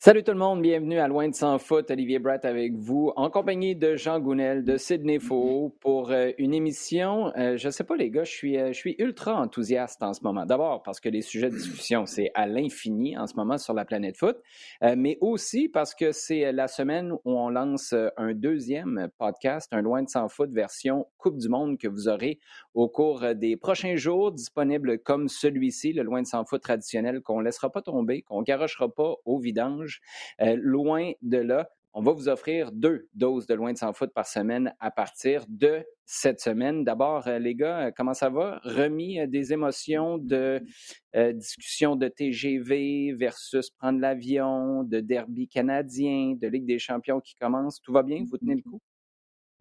Salut tout le monde, bienvenue à Loin de sans foot. Olivier Bratt avec vous, en compagnie de Jean Gounel de Sydney Faux pour euh, une émission. Euh, je sais pas les gars, je suis, euh, je suis ultra enthousiaste en ce moment. D'abord parce que les sujets de discussion c'est à l'infini en ce moment sur la planète foot, mais aussi parce que c'est la semaine où on lance un deuxième podcast, un Loin de sans foot version Coupe du Monde que vous aurez au cours des prochains jours, disponible comme celui-ci, le Loin de sans foot traditionnel qu'on laissera pas tomber, qu'on garochera pas au vidange euh, loin de là, on va vous offrir deux doses de loin de sans foot par semaine à partir de cette semaine. D'abord, euh, les gars, euh, comment ça va? Remis des émotions de discussion de TGV versus prendre l'avion, de derby canadien, de Ligue des champions qui commence. Tout va bien? Vous tenez le coup?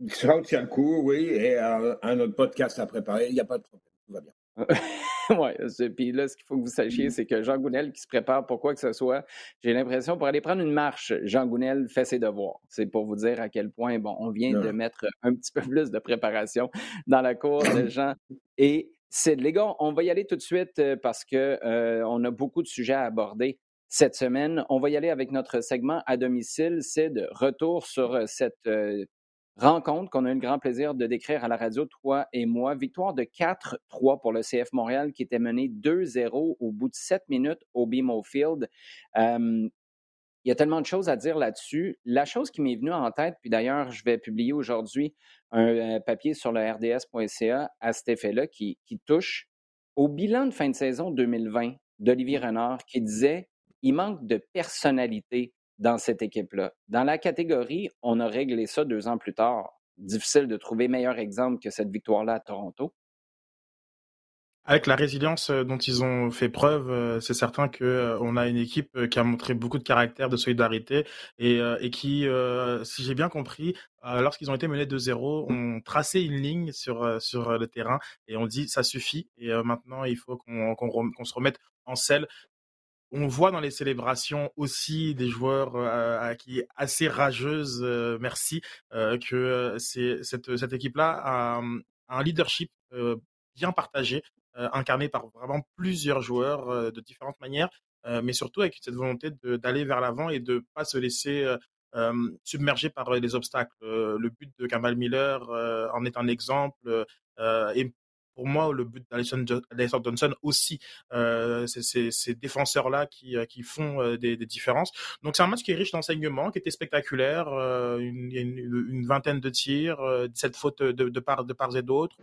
Ça tient le coup, oui, et un autre podcast à préparer. Il n'y a pas de problème. Tout va bien. oui, puis là, ce qu'il faut que vous sachiez, c'est que Jean Gounel qui se prépare pour quoi que ce soit, j'ai l'impression pour aller prendre une marche, Jean Gounel fait ses devoirs. C'est pour vous dire à quel point, bon, on vient de mettre un petit peu plus de préparation dans la cour de Jean et c'est les gars, on va y aller tout de suite euh, parce que euh, on a beaucoup de sujets à aborder cette semaine. On va y aller avec notre segment à domicile, c'est de retour sur euh, cette rencontre qu'on a eu le grand plaisir de décrire à la radio, toi et moi. Victoire de 4-3 pour le CF Montréal qui était mené 2-0 au bout de 7 minutes au BMO Field. il y a tellement de choses à dire là-dessus. La chose qui m'est venue en tête, puis d'ailleurs, je vais publier aujourd'hui un, papier sur le rds.ca à cet effet-là qui, qui touche au bilan de fin de saison 2020 d'Olivier Renard qui disait il manque de personnalité dans cette équipe-là. Dans la catégorie, on a réglé ça deux ans plus tard. Difficile de trouver meilleur exemple que cette victoire-là à Toronto. Avec la résilience euh, dont ils ont fait preuve, euh, c'est certain que euh, on a une équipe qui a montré beaucoup de caractère, de solidarité et, qui, si j'ai bien compris, lorsqu'ils ont été menés de zéro, ont tracé une ligne sur sur le terrain et on dit ça suffit et maintenant il faut qu'on qu'on se remette en selle on voit dans les célébrations aussi des joueurs euh, qui est assez rageuse, euh, merci, euh, que c'est cette, cette équipe-là a, un leadership bien partagé, incarné par vraiment plusieurs joueurs de différentes manières, mais surtout avec cette volonté d'aller vers l'avant et de pas se laisser submerger par les obstacles. le but de Kamal Miller en est un exemple. Pour moi, le but d'Alison Johnson aussi, euh, c'est ces défenseurs-là qui, euh, qui font euh, des, des, différences. Donc c'est un match qui est riche d'enseignements, qui était spectaculaire, euh, une, une, une, vingtaine de tirs, euh, sept fautes de, de, part, de part et d'autre,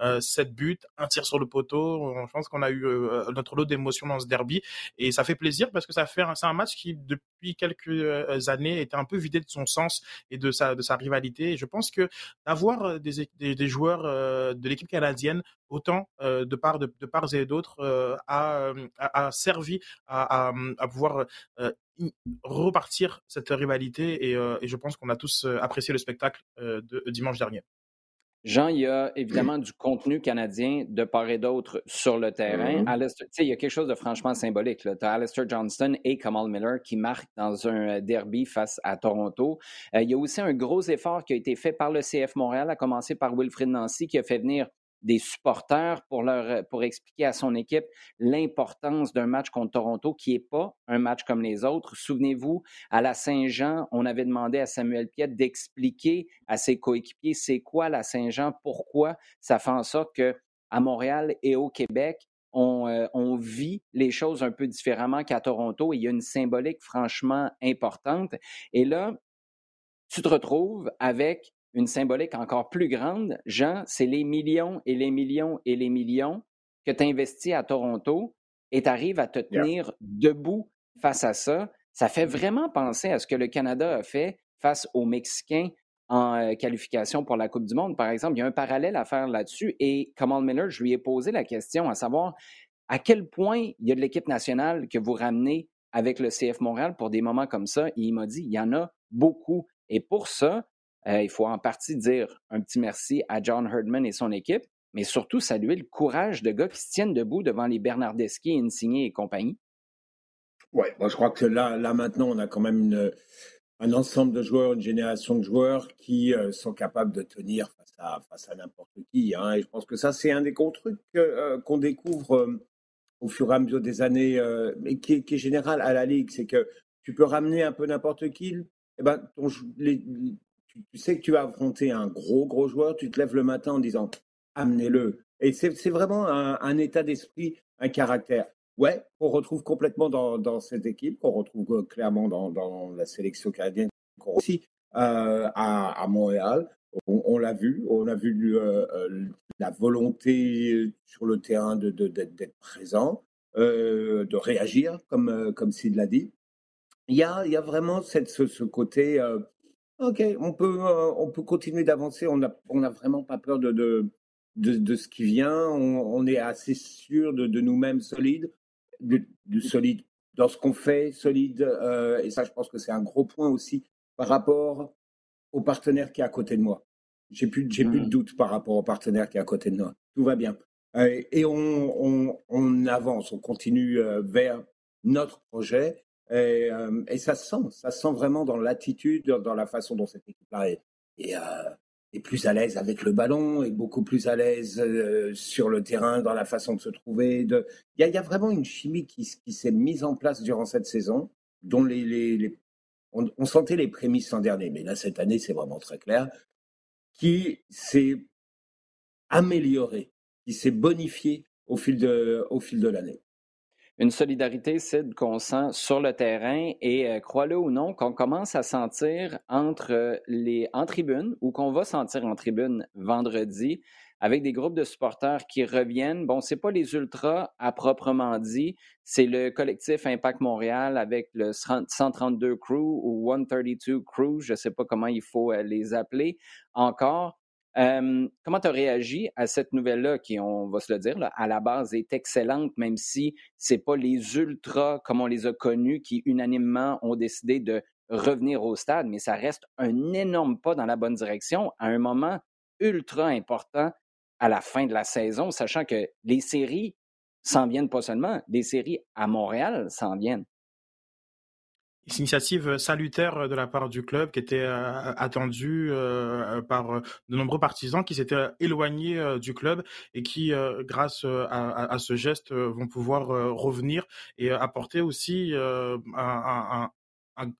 euh, sept buts, un tir sur le poteau. Je pense qu'on a eu notre lot d'émotions dans ce derby et ça fait plaisir parce que ça fait c'est un match qui depuis quelques années était un peu vidé de son sens et de sa de sa rivalité. Et je pense que d'avoir des, des, des joueurs de l'équipe canadienne autant euh, de part de, part et d'autre euh, a, a, servi à, à, pouvoir euh, repartir cette rivalité et, et je pense qu'on a tous apprécié le spectacle de dimanche dernier. Jean, il y a évidemment du contenu canadien de part et d'autre sur le terrain. Mm-hmm. il y a quelque chose de franchement symbolique. Tu as Alistair Johnston et Kamal Miller qui marquent dans un derby face à Toronto. il y a aussi un gros effort qui a été fait par le CF Montréal, à commencer par Wilfrid Nancy, qui a fait venir des supporters pour, leur, euh, pour expliquer à son équipe l'importance d'un match contre Toronto qui n'est pas un match comme les autres. Souvenez-vous, à la Saint-Jean, on avait demandé à Samuel Piette d'expliquer à ses coéquipiers c'est quoi la Saint-Jean, pourquoi ça fait en sorte que à Montréal et au Québec, on, euh, on, vit les choses un peu différemment qu'à Toronto et il y a une symbolique franchement importante. Et là, tu te retrouves avec une symbolique encore plus grande, Jean, c'est les millions et les millions et les millions que tu investis à Toronto et tu arrives à te tenir debout face à ça. Ça fait vraiment penser à ce que le Canada a fait face aux Mexicains en euh, qualification pour la Coupe du Monde, par exemple. Il y a un parallèle à faire là-dessus. Et Kamal Miller, je lui ai posé la question à savoir à quel point il y a de l'équipe nationale que vous ramenez avec le CF Montréal pour des moments comme ça. Et il m'a dit, il y en a beaucoup. Et pour ça, il faut en partie dire un petit merci à John Herdman et son équipe, mais surtout saluer le courage de gars qui se tiennent debout devant les Bernardeschi, Insigné et compagnie. Oui, moi je crois que là, là maintenant, on a quand même un ensemble de joueurs, une génération de joueurs qui euh, sont capables de tenir face à, face à n'importe qui. Hein. et je pense que ça, c'est un des gros trucs euh, qu'on découvre au fur et à mesure des années, et qui, est général à la Ligue. C'est que tu peux ramener un peu n'importe qui. Eh ben, tu, sais que tu vas affronter un gros, gros joueur, tu te lèves le matin en disant amenez-le. Et c'est vraiment un, état d'esprit, un caractère. Ouais, qu'on retrouve complètement dans, cette équipe, qu'on retrouve euh, clairement dans, la sélection canadienne, aussi euh, à, Montréal. On, l'a vu, on a vu euh, la volonté sur le terrain d'être de, d'être présent, de réagir, comme, comme Sid l'a dit. Il y a, y a vraiment cette, ce, côté, ok, on peut, on peut continuer d'avancer, on n'a on a vraiment pas peur de, de, ce qui vient, on, est assez sûr de, nous-mêmes solides, de, solide dans ce qu'on fait, solide, et ça je pense que c'est un gros point aussi par rapport au partenaire qui est à côté de moi. J'ai plus, j'ai plus de mmh. doute par rapport au partenaire qui est à côté de moi. Tout va bien. et on, on, avance, on continue vers notre projet. Et, et, ça se sent, ça sent vraiment dans l'attitude, dans la façon dont cette équipe-là est, est, plus à l'aise avec le ballon, est beaucoup plus à l'aise sur le terrain, dans la façon de se trouver. Il, y a, vraiment une chimie qui, s'est mise en place durant cette saison, dont on, sentait les prémices l'an dernier, mais là, cette année, c'est vraiment très clair, qui s'est amélioré, qui s'est bonifié au fil de, au fil de l'année. Une solidarité, c'est qu'on sent sur le terrain et, euh, crois-le ou non, qu'on commence à sentir entre les, en tribune ou qu'on va sentir en tribune vendredi avec des groupes de supporters qui reviennent. Bon, c'est pas les ultras à proprement dit, c'est le collectif Impact Montréal avec le 132 Crew ou 132 Crew, je sais pas comment il faut euh, les appeler encore. Euh, comment tu as réagi à cette nouvelle-là qui, on va se le dire, à la base est excellente, même si c'est pas les ultras comme on les a connus qui unanimement ont décidé de revenir au stade, mais ça reste un énorme pas dans la bonne direction à un moment ultra important à la fin de la saison, sachant que les séries s'en viennent pas seulement, les séries à Montréal s'en viennent. Une initiative salutaire de la part du club qui était euh, attendue euh, par de nombreux partisans qui s'étaient éloignés du club et qui, grâce à, ce geste, vont pouvoir revenir et apporter aussi un, un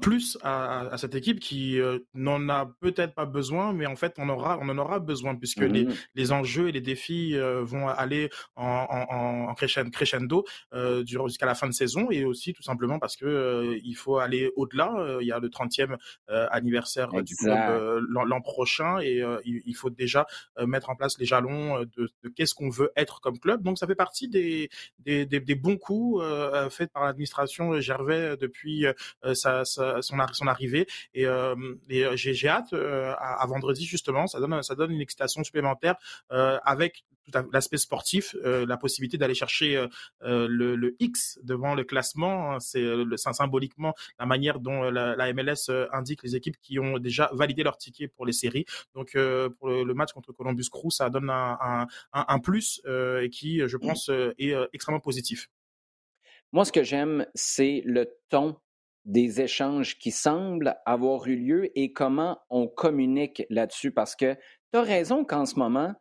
plus à, cette équipe qui euh, n'en a peut-être pas besoin, mais en fait on aura, on en aura besoin puisque les, mmh. les, enjeux et les défis euh, vont aller en, en, en crescendo euh, jusqu'à la fin de saison et aussi tout simplement parce que euh, il faut aller au-delà. Il y a le 30e anniversaire du club l'an prochain et il, faut déjà mettre en place les jalons de, de qu'est-ce qu'on veut être comme club. Donc ça fait partie des, des, des, des bons coups faits par l'administration Gervais depuis sa son, son arrivée. Et, euh, euh, j'ai hâte euh, à, vendredi justement. Ça donne ça donne une excitation supplémentaire avec l'aspect sportif, la possibilité d'aller chercher le, X devant le classement. C'est symboliquement la manière dont la, MLS indique les équipes qui ont déjà validé leur ticket pour les séries. Donc pour le, match contre Columbus Crew, ça donne un, un plus et qui, je pense, est extrêmement positif. Moi, ce que j'aime, c'est le ton des échanges qui semblent avoir eu lieu et comment on communique là-dessus? Parce que tu as raison qu'en ce moment,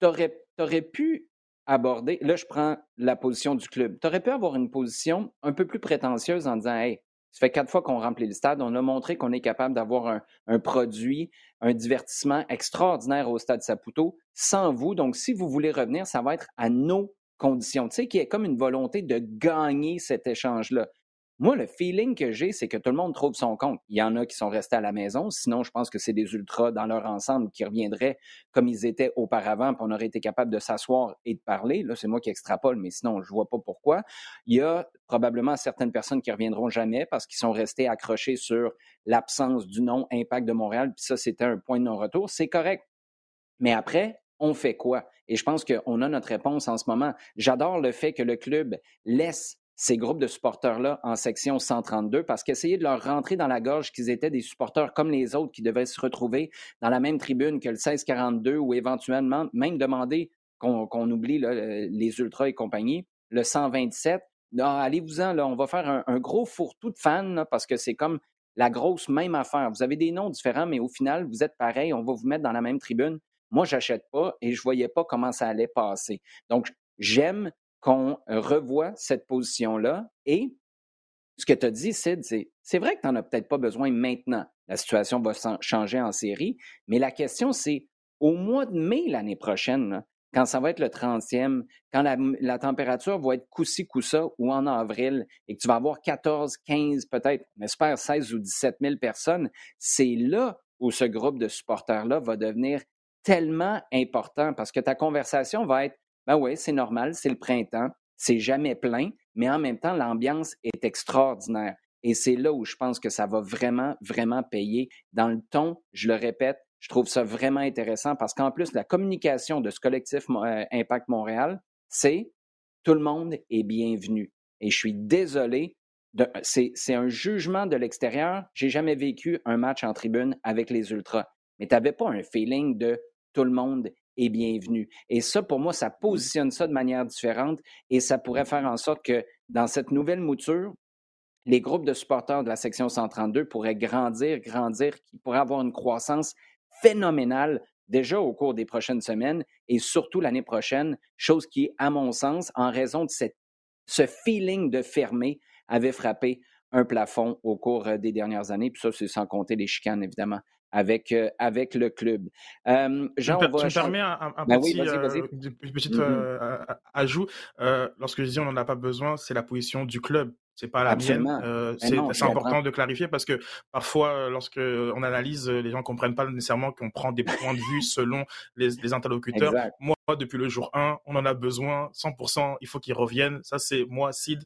tu aurais, pu aborder, là je prends la position du club, tu aurais pu avoir une position un peu plus prétentieuse en disant, hey, ça fait quatre fois qu'on remplit le stade, on a montré qu'on est capable d'avoir un, produit, un divertissement extraordinaire au stade Saputo sans vous. Donc, si vous voulez revenir, ça va être à nos conditions. Tu sais, qu'il y ait comme une volonté de gagner cet échange-là. Moi, le feeling que j'ai, c'est que tout le monde trouve son compte. Il y en a qui sont restés à la maison. Sinon, je pense que c'est des ultras dans leur ensemble qui reviendraient comme ils étaient auparavant, puis on aurait été capable de s'asseoir et de parler. Là, c'est moi qui extrapole, mais sinon, je vois pas pourquoi. Il y a probablement certaines personnes qui reviendront jamais parce qu'ils sont restés accrochés sur l'absence du nom Impact de Montréal, puis ça, c'était un point de non-retour. C'est correct. Mais après, on fait quoi? Et je pense qu'on a notre réponse en ce moment. J'adore le fait que le club laisse ces groupes de supporters-là en section 132 parce qu'essayer de leur rentrer dans la gorge qu'ils étaient des supporters comme les autres qui devaient se retrouver dans la même tribune que le 1642 ou éventuellement même demander qu'on oublie les ultras et compagnie, le 127. Allez-vous-en, là, on va faire un, gros fourre-tout de fans parce que c'est comme la grosse même affaire. Vous avez des noms différents, mais au final, vous êtes pareil, on va vous mettre dans la même tribune. Moi, j'achète pas et je voyais pas comment ça allait passer. Donc, j'aime qu'on revoie cette position-là et ce que tu as dit, Sid, c'est c'est vrai que tu n'en as peut-être pas besoin maintenant. La situation va changer en série, mais la question, c'est au mois de mai l'année prochaine, quand ça va être le 30e, quand la, température va être coussi coussa ou en avril et que tu vas avoir 14, 15, peut-être, on espère 16 ou 17 000 personnes, c'est là où ce groupe de supporters-là va devenir tellement important parce que ta conversation va être ben oui, c'est normal, c'est le printemps, c'est jamais plein, mais en même temps, l'ambiance est extraordinaire. Et c'est là où je pense que ça va vraiment, vraiment payer. Dans le ton, je le répète, je trouve ça vraiment intéressant parce qu'en plus, la communication de ce collectif euh, Impact Montréal, c'est tout le monde est bienvenu. Et je suis désolé, c'est un jugement de l'extérieur. J'ai jamais vécu un match en tribune avec les Ultras. Mais tu n'avais pas un feeling de tout le monde est bienvenu. Et ça, pour moi, ça positionne ça de manière différente et ça pourrait faire en sorte que dans cette nouvelle mouture, les groupes de supporters de la section 132 pourraient grandir, grandir, qui pourraient avoir une croissance phénoménal déjà au cours des prochaines semaines et surtout l'année prochaine, chose qui, à mon sens, en raison de cette, ce feeling de fermé, avait frappé un plafond au cours euh, des dernières années. Puis ça, c'est sans compter les chicanes, évidemment, avec, euh, avec le club. Euh, Jean, tu, me permets un, ben petit, ajout. lorsque je dis on n'en a pas besoin, c'est la position du club. C'est pas la mienne. Euh, c'est important de clarifier parce que parfois, euh, lorsque on analyse, euh, les gens comprennent pas nécessairement qu'on prend des points de vue selon les, interlocuteurs. Moi, depuis le jour 1, on en a besoin 100%. Il faut qu'ils reviennent. Ça, c'est moi, Sid.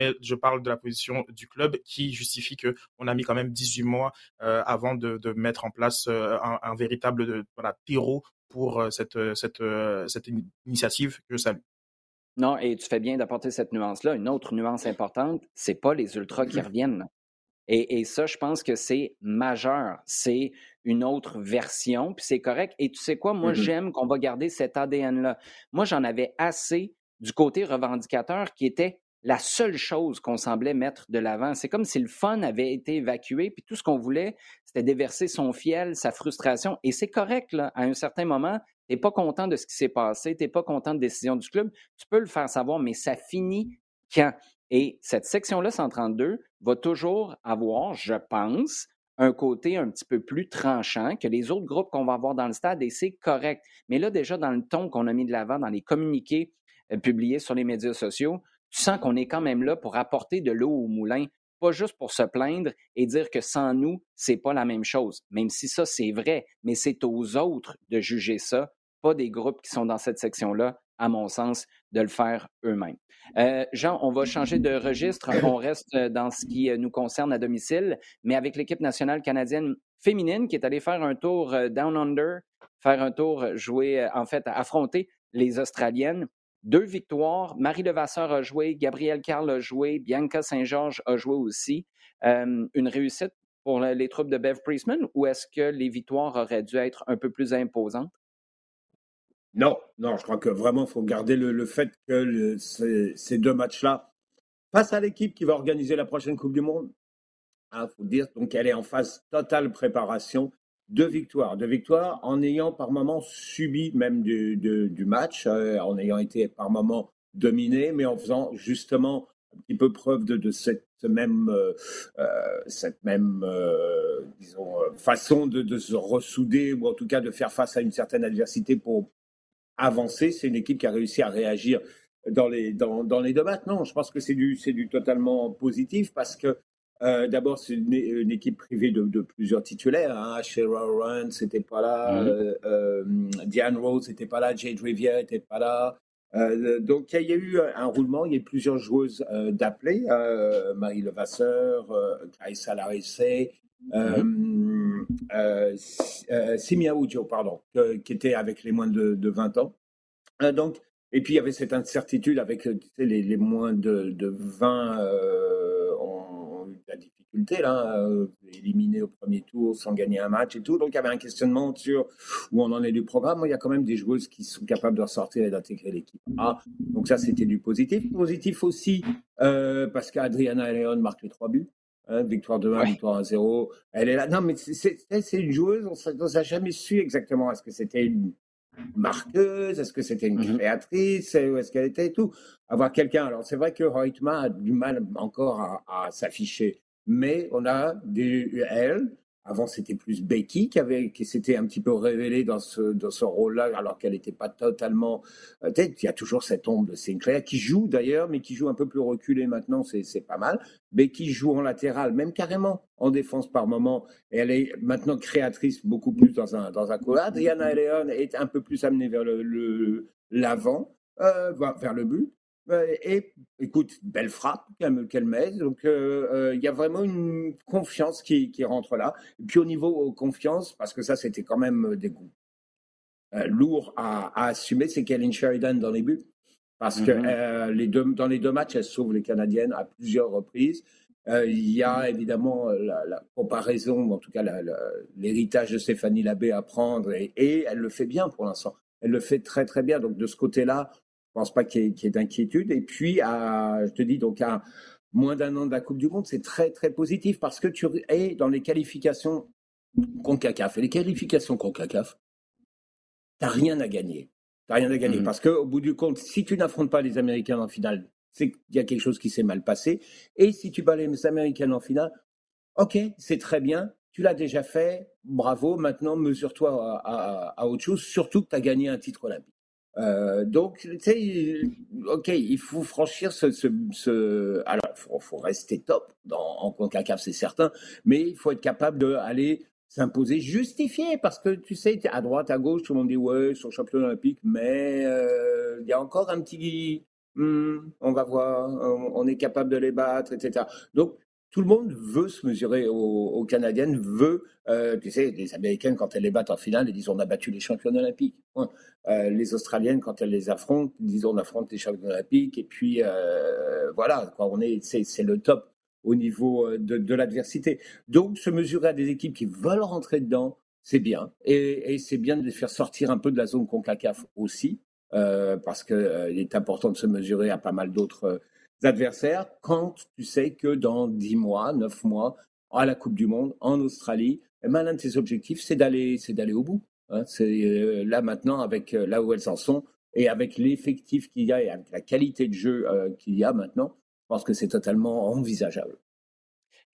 Mais je parle de la position du club qui justifie que on a mis quand même 18 mois avant de, mettre en place un, véritable voilà, terreau pour cette, cette, cette initiative que je salue. Non, et tu fais bien d'apporter cette nuance-là. Une autre nuance importante, c'est pas les ultras qui mmh reviennent. Et, ça, je pense que c'est majeur. C'est une autre version, puis c'est correct. Et tu sais quoi, moi, mmh j'aime qu'on va garder cet ADN-là. Moi, j'en avais assez du côté revendicateur qui était la seule chose qu'on semblait mettre de l'avant. C'est comme si le fun avait été évacué, puis tout ce qu'on voulait, c'était déverser son fiel, sa frustration. Et c'est correct, là, à un certain moment, tu n'es pas content de ce qui s'est passé, tu n'es pas content de décision du club, tu peux le faire savoir, mais ça finit quand? Et cette section-là, 132, va toujours avoir, je pense, un côté un petit peu plus tranchant que les autres groupes qu'on va avoir dans le stade, et c'est correct. Mais là, déjà, dans le ton qu'on a mis de l'avant, dans les communiqués euh, publiés sur les médias sociaux, tu sens qu'on est quand même là pour apporter de l'eau au moulin pas juste pour se plaindre et dire que sans nous, c'est pas la même chose. Même si ça, c'est vrai, mais c'est aux autres de juger ça, pas des groupes qui sont dans cette section-là, à mon sens, de le faire eux-mêmes. Euh, Jean, on va changer de registre. On reste dans ce qui nous concerne à domicile, mais avec l'équipe nationale canadienne féminine qui est allée faire un tour euh, Down Under, faire un tour, jouer, euh, en fait, affronter les Australiennes. Deux victoires. Marie Levasseur a joué, Gabrielle Carl a joué, Bianca Saint-Georges a joué aussi. Euh, une réussite pour les troupes de Bev Priestman ou est-ce que les victoires auraient dû être un peu plus imposantes? Non, non, je crois que vraiment, il faut garder le, fait que ces, deux matchs-là, face à l'équipe qui va organiser la prochaine Coupe du Monde, il hein, faut dire, donc elle est en phase totale préparation deux victoires. Deux victoires en ayant par moments subi même du, match, euh, en ayant été par moments dominé, mais en faisant justement un petit peu preuve de, cette même, euh, euh cette même euh, façon de, se ressouder ou en tout cas de faire face à une certaine adversité pour avancer. C'est une équipe qui a réussi à réagir dans les, dans, les deux matchs. Non, je pense que c'est du, du totalement positif parce que euh, d'abord, c'est une, équipe privée de, plusieurs titulaires. Hein. Cheryl Run, c'était pas là. Euh, euh, Diane Rose n'était pas là. Jade Rivière n'était pas là. donc, il y, a eu un roulement. Il y a eu plusieurs joueuses d'appeler. Marie Levasseur, Larisse, mm Simia Ujo, pardon, qui était avec les moins de, 20 ans. donc, et puis, il y avait cette incertitude avec les, moins de, de 20 la difficulté, là, euh, éliminé au premier tour sans gagner un match et tout. Donc il y avait un questionnement sur où on en est du programme. il y a quand même des joueuses qui sont capables de ressortir et d'intégrer l'équipe A. Donc ça, c'était du positif. Positif aussi euh, parce qu'Adriana Leon marque les trois buts. Hein, victoire de 1, victoire 1 0. Elle est là. Non, mais c'est une joueuse, on n'a jamais su exactement est-ce que c'était une marqueuse Est-ce que c'était une mmh créatrice Où est-ce qu'elle était et tout Avoir quelqu'un. Alors, c'est vrai que Reutemann a du mal encore à, à s'afficher, mais on a des, elle, avant, c'était plus Becky qui avait, qui s'était un petit peu révélée dans ce, dans ce rôle-là, alors qu'elle n'était pas totalement. Euh, il y a toujours cette ombre de Sinclair qui joue d'ailleurs, mais qui joue un peu plus reculé maintenant, c'est pas mal. Becky joue en latéral, même carrément en défense par moment. Et elle est maintenant créatrice beaucoup plus dans un dans un Diana Leon est un peu plus amenée vers le l'avant, euh, vers le but. Et écoute, belle frappe qu'elle met. Donc, euh, euh, il y a vraiment une confiance qui, qui, rentre là. Et puis, au niveau confiance, parce que ça, c'était quand même des goûts euh, lourds à, assumer, c'est Kellen Sheridan dans les buts. Parce que mm-hmm. les deux, dans les deux matchs, elle sauve les Canadiennes à plusieurs reprises. Il y a évidemment la, comparaison, en tout cas l'héritage de Stéphanie Labbé à prendre, et, et elle le fait bien pour l'instant. Elle le fait très très bien. Donc de ce côté-là, je pense pas qu'il y ait, d'inquiétude. Et puis, à, je te dis, donc à moins d'un an de la Coupe du Monde, c'est très, très positif parce que tu es dans les qualifications CONCACAF. Et les qualifications CONCACAF, tu n'as rien à gagner. Tu rien à gagner. Mmh. Parce qu'au bout du compte, si tu n'affrontes pas les Américains en finale, c'est qu'il y a quelque chose qui s'est mal passé. Et si tu bats les Américains en finale, ok, c'est très bien. Tu l'as déjà fait, bravo. Maintenant, mesure-toi à, à, autre chose, surtout que tu as gagné un titre olympique. Euh, donc, tu sais, ok, il faut franchir ce, alors, faut, faut rester top dans, en Concacaf, c'est certain, mais il faut être capable d'aller s'imposer, justifier, parce que tu sais, à droite, à gauche, tout le monde dit ouais, ils sont champions olympiques, mais euh, il y a encore un petit, hmm, on va voir, on, est capable de les battre, etc. Donc, tout le monde veut se mesurer aux, Canadiennes, veut, euh, tu sais, les Américaines, quand elles les battent en finale, elles disent on a battu les champions olympiques. Euh, les Australiennes, quand elles les affrontent, disent on affronte les champions olympiques. Et puis, euh, voilà, on est, c'est, le top au niveau de, l'adversité. Donc, se mesurer à des équipes qui veulent rentrer dedans, c'est bien. Et, c'est bien de les faire sortir un peu de la zone CONCACAF aussi, parce qu'il est important de se mesurer à pas mal d'autres adversaires quand tu sais que dans 10 mois, 9 mois, à la Coupe du Monde, en Australie, eh ben, l'un de tes objectifs, c'est d'aller, c'est d'aller au bout. Hein. C'est euh, là maintenant, avec euh, là où elles en sont, et avec l'effectif qu'il y a et avec la qualité de jeu euh, qu'il y a maintenant, je pense que c'est totalement envisageable.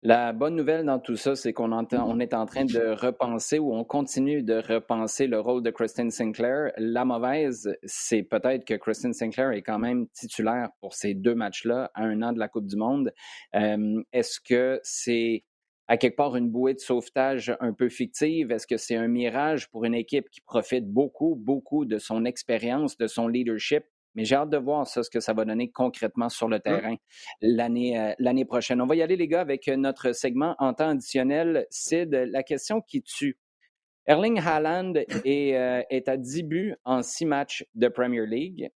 La bonne nouvelle dans tout ça, c'est qu'on on est en train de repenser ou on continue de repenser le rôle de Kristen Sinclair. La mauvaise, c'est peut-être que Kristen Sinclair est quand même titulaire pour ces deux matchs-là à un an de la Coupe du Monde. Euh, est-ce que c'est à quelque part une bouée de sauvetage un peu fictive? Est-ce que c'est un mirage pour une équipe qui profite beaucoup, beaucoup de son expérience, de son leadership mais j'ai hâte de voir ça, ce que ça va donner concrètement sur le terrain l'année, euh, l'année prochaine. On va y aller, les gars, avec euh, notre segment en temps additionnel. Sid, la question qui tue. Erling Haaland est, euh, est à 10 buts en 6 matchs de Premier League.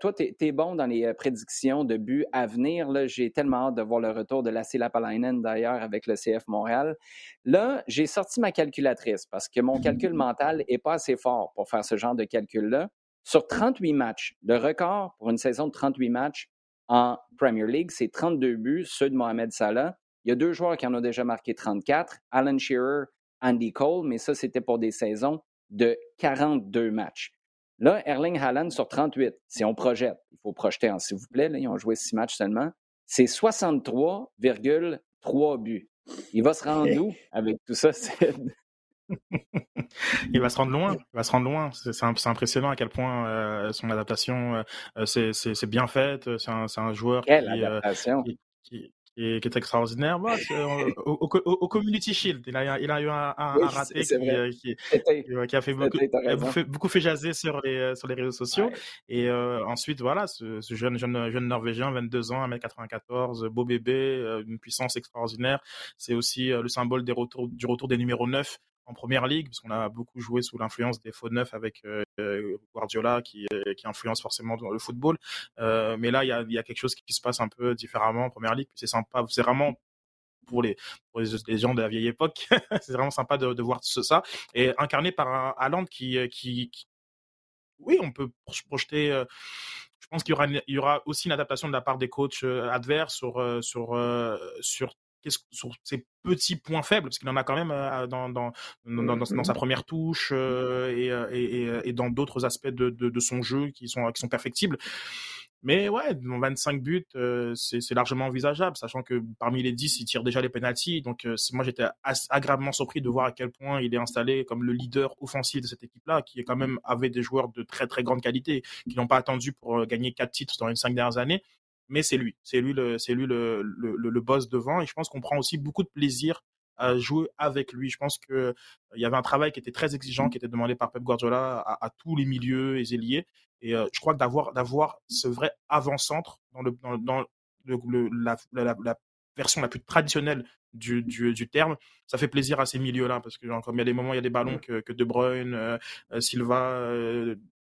toi, tu es, bon dans les prédictions de buts à venir. J'ai tellement hâte de voir le retour de Lassie Lapalainen, d'ailleurs, avec le CF Montréal. Là, j'ai sorti ma calculatrice parce que mon calcul mental n'est pas assez fort pour faire ce genre de calcul-là. Sur 38 matchs, le record pour une saison de 38 matchs en Premier League, c'est 32 buts, ceux de Mohamed Salah. Il y a deux joueurs qui en ont déjà marqué 34, Alan Shearer, Andy Cole, mais ça, c'était pour des saisons de 42 matchs. Là, Erling Haaland sur 38, si on projette, il faut projeter, s'il vous plaît, là, ils ont joué six matchs seulement, c'est 63,3 buts. Il va se rendre où avec tout ça? il va se rendre loin. Il va se rendre loin. C'est impressionnant à quel point euh, son adaptation euh, c'est bien faite. C'est un, un, joueur Quelle qui, euh, adaptation? qui, qui, est, extraordinaire. Bah, au, au, Community Shield, il a, il a eu un, un, raté qui, a fait beaucoup, fait, beaucoup fait jaser sur les, sur les réseaux sociaux. Et ensuite, voilà, ce, ce, jeune, jeune, jeune Norvégien, 22 ans, 1m94, beau bébé, une puissance extraordinaire. C'est aussi le symbole des retours, du retour des numéros 9 en première ligue, parce qu'on a beaucoup joué sous l'influence des faux neufs avec euh, Guardiola, qui, qui influence forcément le football. Euh, mais là, il y a, quelque chose qui se passe un peu différemment en première ligue. C'est sympa, c'est vraiment pour les, pour les, gens de la vieille époque, c'est vraiment sympa de, voir ça. Et incarné par un Haaland qui, qui, oui, on peut projeter. Euh, je pense qu'il y aura, il y aura aussi une adaptation de la part des coachs adverses sur, sur, sur sur ses petits points faibles, parce qu'il en a quand même dans, dans, dans, dans, sa première touche et, et, et, dans d'autres aspects de, de, de, son jeu qui sont, qui sont perfectibles. Mais ouais, 25 buts, euh, c'est largement envisageable, sachant que parmi les 10, il tire déjà les pénalties. Donc euh, moi, j'étais agréablement surpris de voir à quel point il est installé comme le leader offensif de cette équipe-là, qui quand même avait des joueurs de très très grande qualité, qui n'ont pas attendu pour euh, gagner quatre titres dans les cinq dernières années. Mais c'est lui, c'est lui le, c'est lui le, le, le, boss devant. Et je pense qu'on prend aussi beaucoup de plaisir à jouer avec lui. Je pense que il y avait un travail qui était très exigeant, qui était demandé par Pep Guardiola à, à tous les milieux et ailiers. Et euh, je crois que d'avoir d'avoir ce vrai avant-centre dans le dans, dans le, la, la, la, version la plus traditionnelle du, du, du, terme, ça fait plaisir à ces milieux-là parce que genre, comme il y a des moments, il y a des ballons que, que De Bruyne, euh, euh, Silva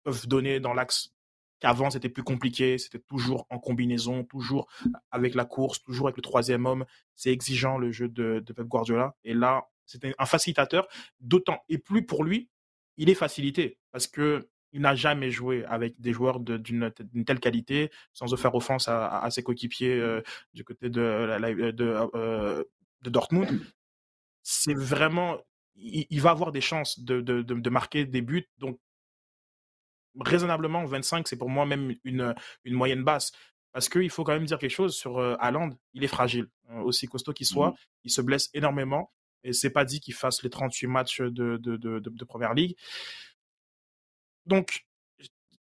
peuvent donner dans l'axe qu'avant c'était plus compliqué, c'était toujours en combinaison, toujours avec la course, toujours avec le troisième homme. C'est exigeant le jeu de, Pep Guardiola. Et là, c'était un facilitateur, d'autant et plus pour lui, il est facilité parce que il n'a jamais joué avec des joueurs d'une telle qualité, sans faire offense à, ses coéquipiers euh, du côté de, euh, de, Dortmund. C'est vraiment, il, va avoir des chances de, marquer des buts. Donc, raisonnablement, 25, c'est pour moi même une, une moyenne basse. Parce qu'il faut quand même dire quelque chose sur euh, Haaland, il est fragile. aussi costaud qu'il soit, mmh. il se blesse énormément. Et c'est pas dit qu'il fasse les 38 matchs de, de, de, de Première Ligue. Donc,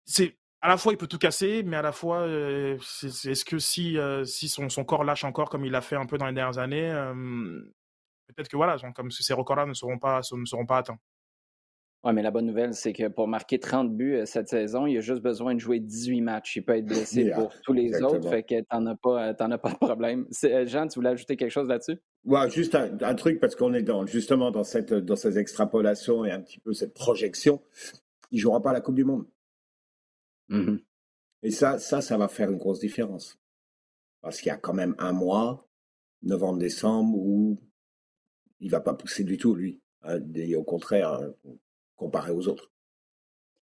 c'est à la fois il peut tout casser, mais à la fois, euh, est-ce que si, euh, si son, son, corps lâche encore comme il l'a fait un peu dans les dernières années, euh, peut-être que voilà, comme ces records-là ne seront pas ne seront pas atteints. Oui, mais la bonne nouvelle, c'est que pour marquer 30 buts cette saison, il a juste besoin de jouer 18 matchs. Il peut être blessé pour tous les autres, fait que t'en as pas, as pas de problème. Jean, tu voulais ajouter quelque chose là-dessus? Ouais, juste un, truc parce qu'on est dans, justement dans cette, dans ces extrapolations et un petit peu cette projection il jouera pas la Coupe du Monde. Mmh et ça, ça, ça va faire une grosse différence. Parce qu'il y a quand même un mois, novembre-décembre, où il va pas pousser du tout, lui. Et au contraire, euh, comparé aux autres.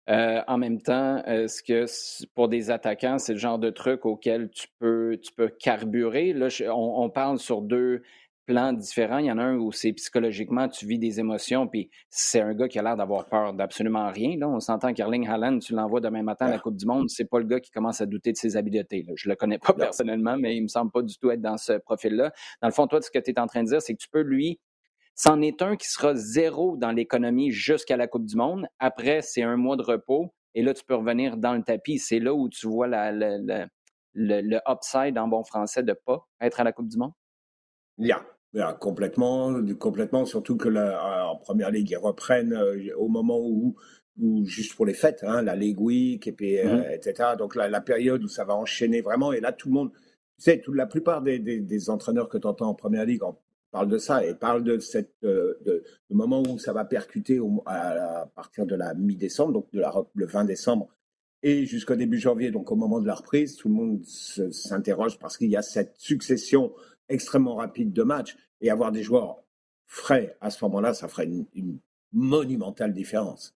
Euh, en même temps, est-ce que pour des attaquants, c'est le genre de truc auquel tu peux, tu peux carburer? Là, on, parle sur deux plans différents. Il y en a un où c'est psychologiquement, tu vis des émotions, puis c'est un gars qui a l'air d'avoir peur d'absolument rien. Là. On s'entend qu'Erling Haaland, tu l'envoies demain matin à la Coupe du Monde, c'est pas le gars qui commence à douter de ses habiletés. Je le connais pas personnellement, mais il me semble pas du tout être dans ce profil-là. Dans le fond, toi, ce que tu es en train de dire, c'est que tu peux lui C'en est un qui sera zéro dans l'économie jusqu'à la Coupe du Monde. Après, c'est un mois de repos. Et là, tu peux revenir dans le tapis. C'est là où tu vois la, le, le, upside en bon français de pas être à la Coupe du Monde? Yeah. complètement, complètement, surtout que la, en première ligue, ils reprennent euh, au moment où, où juste pour les fêtes, hein, la Ligue Week, et puis, euh, mm-hmm. etc. Donc la, la, période où ça va enchaîner vraiment, et là tout le monde, tu sais, toute la plupart des, des, des entraîneurs que tu entends en première ligue en, parlent de ça et parlent de cette euh, moment où ça va percuter à, partir de la mi-décembre, donc de la, le 20 décembre et jusqu'au début janvier, donc au moment de la reprise, tout le monde s'interroge parce qu'il y a cette succession extrêmement rapide de matchs et avoir des joueurs frais à ce moment-là, ça ferait une monumentale différence.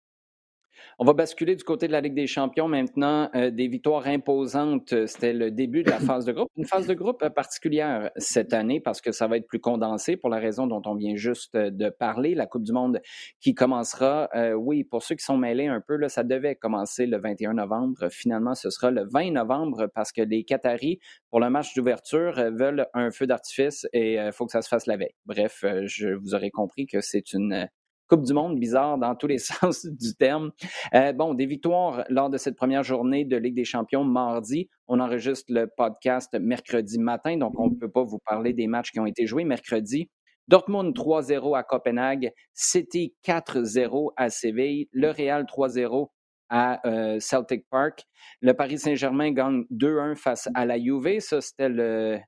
On va basculer du côté de la Ligue des champions maintenant. Euh, des victoires imposantes, euh, c'était le début de la phase de groupe. Une phase de groupe euh, particulière cette année parce que ça va être plus condensé pour la raison dont on vient juste de parler. La Coupe du Monde qui commencera, oui, pour ceux qui sont mêlés un peu, là, ça devait commencer le 21 novembre. Finalement, ce sera le 20 novembre parce que les Qataris, pour le match d'ouverture, veulent un feu d'artifice et il faut que ça se fasse la veille. Bref, je vous aurais compris que c'est une Coupe du Monde, bizarre dans tous les sens du terme. Euh, bon, des victoires lors de cette première journée de Ligue des Champions mardi. On enregistre le podcast mercredi matin, donc on ne peut pas vous parler des matchs qui ont été joués mercredi. Dortmund 3-0 à Copenhague, City 4-0 à Séville, le Real 3-0 à euh, Celtic Park. Le Paris Saint-Germain gagne 2-1 face à la Juve. Ça, c'était le,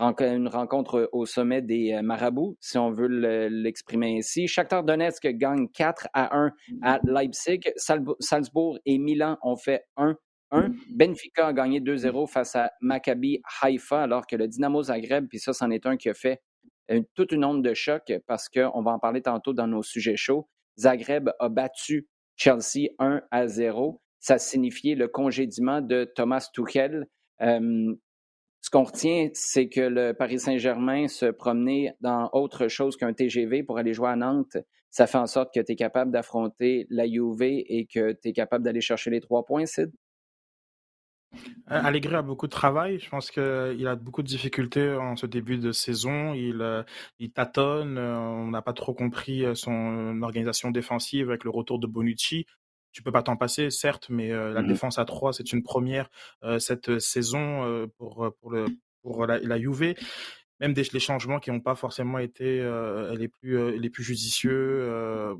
une rencontre au sommet des euh, marabouts, si on veut l'exprimer ainsi. Shakhtar Donetsk gagne 4 à 1 à Leipzig. Salzbourg et Milan ont fait 1 1. Benfica a gagné 2-0 face à Maccabi Haïfa, alors que le Dynamo Zagreb, puis ça, c'en est un qui a fait toute une onde de choc parce qu'on va en parler tantôt dans nos sujets chauds. Zagreb a battu Chelsea 1 à 0. Ça signifiait le congédiement de Thomas Tuchel. Euh, ce qu'on retient, c'est que le Paris Saint-Germain se promenait dans autre chose qu'un TGV pour aller jouer à Nantes. Ça fait en sorte que tu es capable d'affronter la Juve et que tu es capable d'aller chercher les trois points, Sid? Allegri a beaucoup de travail. Je pense qu'il a beaucoup de difficultés en ce début de saison. Il, euh, il tâtonne. Euh, on n'a pas trop compris euh, son organisation défensive avec le retour de Bonucci. Tu peux pas t'en passer, certes, mais la mmh défense à 3, c'est une première cette saison pour, pour, le, pour la, la Juve. Même des, les changements qui n'ont pas forcément été les plus les plus judicieux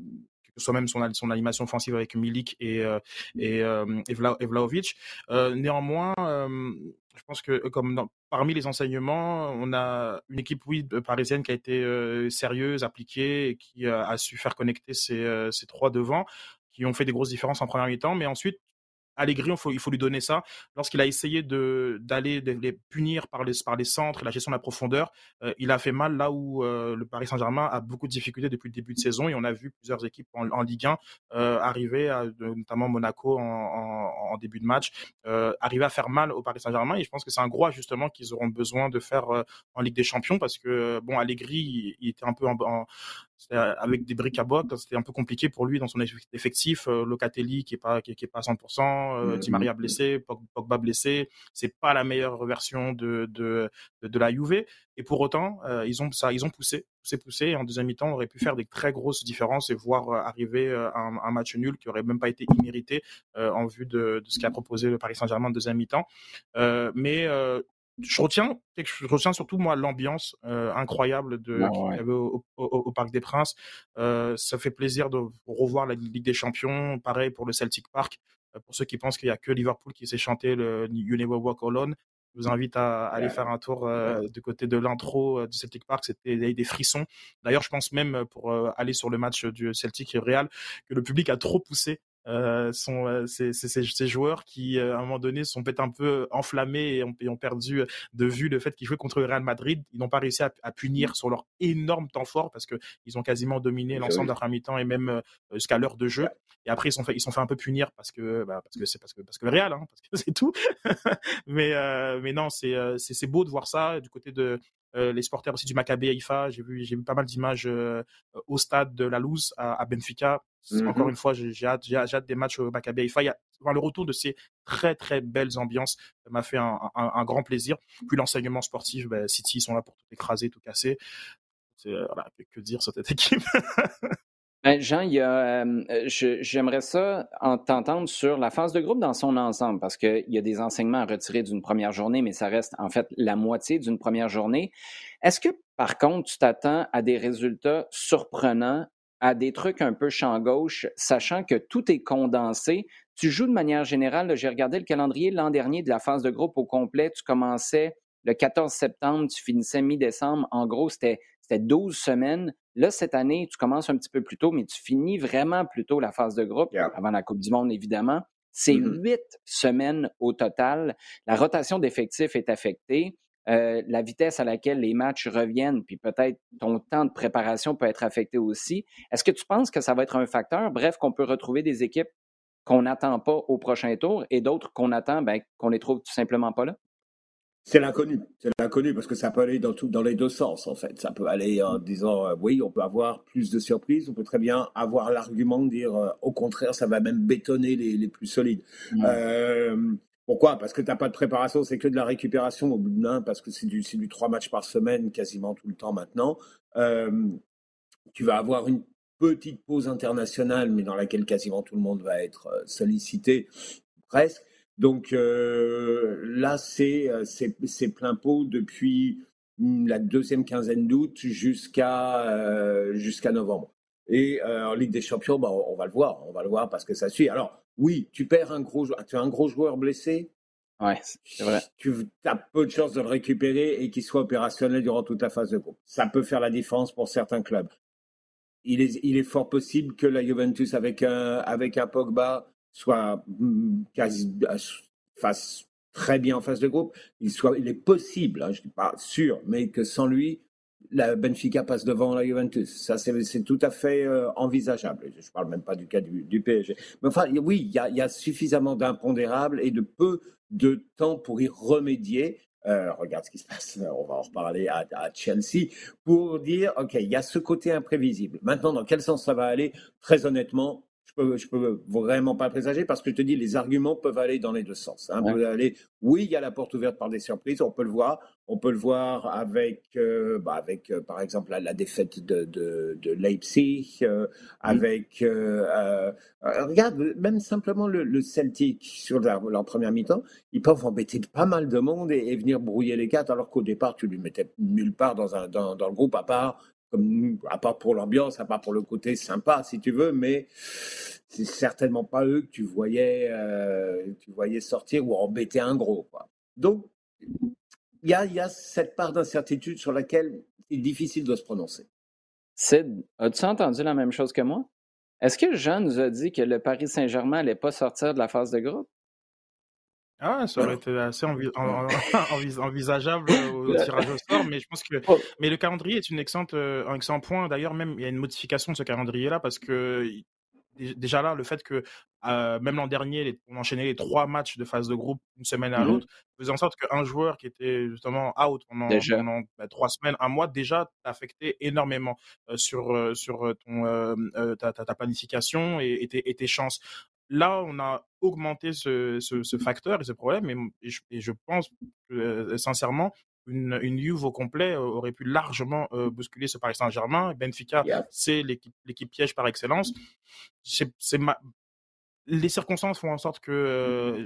que ce soit même son, son animation offensive avec Milik et, euh, et, euh, et, Vlaovic. Euh, néanmoins, je pense que comme dans, parmi les enseignements, on a une équipe oui parisienne qui a été sérieuse, appliquée et qui a su faire connecter ces, ces trois devants qui ont fait des grosses différences en première mi-temps, mais ensuite Allegri, il faut, il lui donner ça. Lorsqu'il a essayé de d'aller les punir par les par les centres la gestion de la profondeur, euh, il a fait mal là où euh, le Paris Saint-Germain a beaucoup de difficultés depuis le début de saison et on a vu plusieurs équipes en, Ligue 1 euh, arriver, notamment Monaco en, début de match, arriver à faire mal au Paris Saint-Germain et je pense que c'est un gros ajustement qu'ils auront besoin de faire en Ligue des Champions parce que bon Allegri il, était un peu en, avec des briques à bois, c'était un peu compliqué pour lui dans son effectif. Locatelli qui est pas qui, est pas à 100%, euh, Di Maria blessé, Pogba blessé. C'est pas la meilleure version de, de, de la Juve. Et pour autant, euh, ils ont ça, ils ont poussé, poussé, poussé. Et en deuxième mi-temps, on aurait pu faire des très grosses différences et voir euh, arriver un, match nul qui aurait même pas été immérité en vue de, de ce qu'a proposé le Paris Saint-Germain en deuxième mi-temps. mais je retiens, je retiens surtout moi l'ambiance incroyable de qu'il y avait au, au, Parc des Princes. Euh, ça fait plaisir de revoir la Ligue des Champions. Pareil pour le Celtic Park. Euh, pour ceux qui pensent qu'il n'y a que Liverpool qui sait chanter le You Never Walk Alone, je vous invite à, aller faire un tour du côté de l'intro du Celtic Park. C'était des frissons. D'ailleurs, je pense même pour aller sur le match du Celtic et Real que le public a trop poussé euh, sont euh, ces, ces, ces, joueurs qui euh, à un moment donné sont peut-être un peu enflammés et ont, ont, perdu de vue le fait qu'ils jouaient contre le Real Madrid. Ils n'ont pas réussi à, à, punir sur leur énorme temps fort parce que ils ont quasiment dominé l'ensemble de leur mi-temps et même jusqu'à l'heure de jeu. Et après ils sont fait ils sont fait un peu punir parce que bah, parce que c'est parce que parce que le Real hein, parce que c'est tout. mais mais non c'est c'est beau de voir ça du côté de euh, les supporters aussi du Maccabi Haïfa. J'ai vu, j'ai vu pas mal d'images euh, au stade de la Louse à, Benfica. Mm-hmm. Encore une fois, j'ai hâte, des matchs au Maccabi Haïfa. Le retour de ces très très belles ambiances m'a fait un, un, grand plaisir. Puis l'enseignement sportif, ben, City ils sont là pour tout écraser, tout casser. Euh, voilà, que dire sur cette équipe? Ben, Jean, il y a, euh, j'aimerais ça t'entendre sur la phase de groupe dans son ensemble, parce qu'il y a des enseignements à retirer d'une première journée, mais ça reste en fait la moitié d'une première journée. Est-ce que, par contre, tu t'attends à des résultats surprenants, à des trucs un peu champ gauche, sachant que tout est condensé? Tu joues de manière générale, j'ai regardé le calendrier l'an dernier de la phase de groupe au complet, tu commençais le 14 septembre, tu finissais mi-décembre. En gros, c'était 12 semaines. Là, cette année, tu commences un petit peu plus tôt, mais tu finis vraiment plus tôt la phase de groupe, avant la Coupe du Monde, évidemment. C'est mm-hmm. huit semaines au total. La rotation d'effectifs est affectée. Euh, la vitesse à laquelle les matchs reviennent, puis peut-être ton temps de préparation peut être affecté aussi. Est-ce que tu penses que ça va être un facteur? Bref, qu'on peut retrouver des équipes qu'on n'attend pas au prochain tour et d'autres qu'on attend, ben, qu'on les trouve tout simplement pas là? C'est l'inconnu. C'est l'inconnu parce que ça peut aller dans, tout, dans les deux sens, en fait. Ça peut aller en disant, euh, oui, on peut avoir plus de surprises. On peut très bien avoir l'argument de dire, euh, au contraire, ça va même bétonner les, les plus solides. Euh, pourquoi? Parce que tu n'as pas de préparation, c'est que de la récupération au bout d'un, parce que c'est du, du trois matchs par semaine quasiment tout le temps maintenant. tu vas avoir une petite pause internationale, mais dans laquelle quasiment tout le monde va être sollicité, presque. Donc euh, là, euh, c'est plein pot depuis la deuxième quinzaine d'août jusqu'à euh, jusqu'à novembre. Et en Ligue des Champions, bah, on va le voir, on va le voir parce que ça suit. Alors oui, tu perds un gros, tu as un gros joueur blessé. Ouais, c'est vrai. Tu as peu de chances de le récupérer et qu'il soit opérationnel durant toute la phase de groupe. Ça peut faire la différence pour certains clubs. Il est, il est fort possible que la Juventus avec un, avec un Pogba soit mm, quasi fasse très bien en phase de groupe. Il, soit, il est possible, hein, je ne dis pas sûr, mais que sans lui, la Benfica passe devant la Juventus. Ça, c'est tout à fait euh, envisageable. Je ne parle même pas du cas du, PSG. Mais enfin, oui, il y a, suffisamment d'impondérables et de peu de temps pour y remédier. euh, regarde ce qui se passe, on va en reparler à, Chelsea, pour dire, OK, il y a ce côté imprévisible. Maintenant, dans quel sens ça va aller? Très honnêtement, je peux, je peux vraiment pas présager parce que je te dis, les arguments peuvent aller dans les deux sens. Hein. Aller, oui, il y a la porte ouverte par des surprises, on peut le voir. On peut le voir avec, euh, bah avec euh, par exemple, la, défaite de, de, de Leipzig, euh, avec, regarde, même simplement le, Celtic sur leur, première mi-temps, ils peuvent embêter pas mal de monde et, venir brouiller les cartes, alors qu'au départ, tu lui mettais nulle part dans, un, dans, dans le groupe, à part comme à part pour l'ambiance, à part pour le côté sympa, si tu veux, mais c'est certainement pas eux que tu voyais, euh, tu voyais sortir ou embêter un gros. Donc, il y a, cette part d'incertitude sur laquelle c'est difficile de se prononcer. Sid, as-tu entendu la même chose que moi? Est-ce que Jean nous a dit que le Paris Saint-Germain n'allait pas sortir de la phase de groupe? Ah, ça aurait été assez envisageable au tirage au sort, mais je pense que oh. mais le calendrier est une excellente, euh, un excellent point. D'ailleurs, même il y a une modification de ce calendrier-là parce que déjà là, le fait que euh, même l'an dernier, on enchaînait les trois matchs de phase de groupe une semaine à mmh l'autre, faisait en sorte qu'un joueur qui était justement out pendant, bah, trois semaines, un mois, déjà affecté énormément euh, sur, sur ton, ta, ta, planification et, et, tes, chances. Là, on a augmenté ce, ce, facteur et ce problème, et, et, je, pense euh, sincèrement une, une Juve au complet euh, aurait pu largement euh, bousculer ce Paris Saint-Germain. Benfica, c'est l'équipe piège par excellence. C'est Les circonstances font en sorte que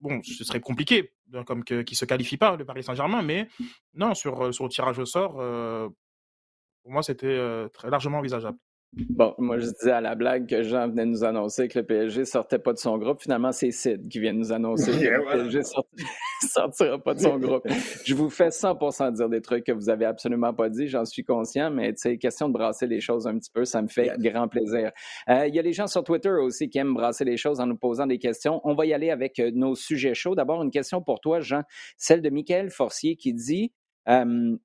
bon, ce serait compliqué, comme qu'il ne se qualifie pas le Paris Saint-Germain, mais non, sur, sur le tirage au sort, pour moi, c'était très largement envisageable. Bon, moi, je disais à la blague que Jean venait nous annoncer que le PSG sortait pas de son groupe. Finalement, c'est Sid qui vient nous annoncer que le PSG sortira pas de son groupe. Je vous fais 100% dire des trucs que vous avez absolument pas dit, j'en suis conscient, mais c'est question de brasser les choses un petit peu, ça me fait grand plaisir. Euh, il y a les gens sur Twitter aussi qui aiment brasser les choses en nous posant des questions. On va y aller avec euh, nos sujets chauds. D'abord, une question pour toi, Jean, celle de Michael Forcier qui dit euh,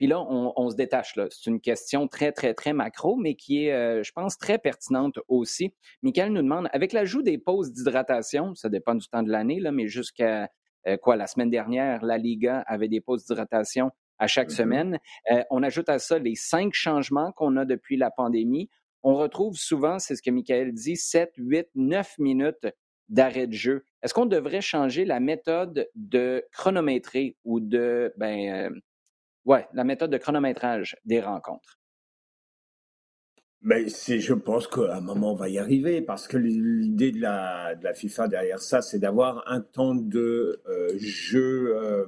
puis là, on, se détache. Là. C'est une question très, très, très macro, mais qui est, euh, je pense, très pertinente aussi. Michael nous demande, avec l'ajout des pauses d'hydratation, ça dépend du temps de l'année, là, mais jusqu'à euh, quoi, la semaine dernière, la Liga avait des pauses d'hydratation à chaque mm-hmm. semaine. Euh, on ajoute à ça les cinq changements qu'on a depuis la pandémie. On retrouve souvent, c'est ce que Michael dit, 7, 8, 9 minutes d'arrêt de jeu. Est-ce qu'on devrait changer la méthode de chronométrer ou de ben, oui, la méthode de chronométrage des rencontres. Mais c'est, je pense qu'à un moment, on va y arriver, parce que l'idée de la, de la FIFA derrière ça, c'est d'avoir un temps de euh, jeu, euh,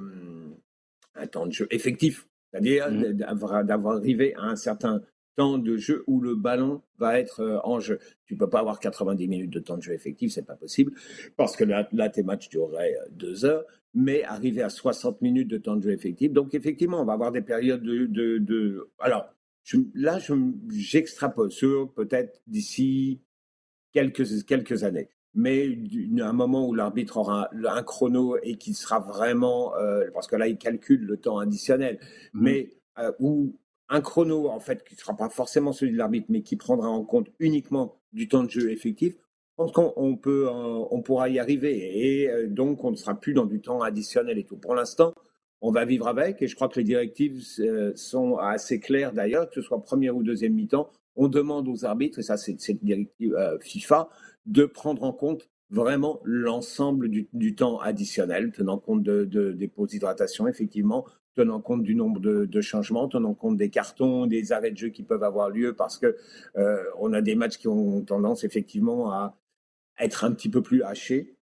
un temps de jeu effectif, c'est-à-dire mmh. d'avoir arrivé à un certain temps de jeu où le ballon va être euh, en jeu. Tu peux pas avoir 90 minutes de temps de jeu effectif, c'est pas possible, parce que là, là tes matchs dureraient deux heures mais arriver à 60 minutes de temps de jeu effectif. Donc effectivement, on va avoir des périodes de... de, de... Alors, je, là, j'extrapole sur peut-être d'ici quelques, quelques années. Mais un moment où l'arbitre aura un, chrono et qui sera vraiment... Euh, parce que là, il calcule le temps additionnel. Mmh. Mais euh, où un chrono, en fait, qui ne sera pas forcément celui de l'arbitre, mais qui prendra en compte uniquement du temps de jeu effectif, pense qu'on peut, euh, on pourra y arriver et euh, donc on ne sera plus dans du temps additionnel et tout. Pour l'instant, on va vivre avec et je crois que les directives euh, sont assez claires d'ailleurs, que ce soit première ou deuxième mi-temps. On demande aux arbitres, et ça c'est cette directive FIFA, de prendre en compte vraiment l'ensemble du, temps additionnel, tenant compte de, des pauses d'hydratation, effectivement, tenant compte du nombre de, changements, tenant compte des cartons, des arrêts de jeu qui peuvent avoir lieu, parce que on a des matchs qui ont tendance effectivement à, être un petit peu plus haché,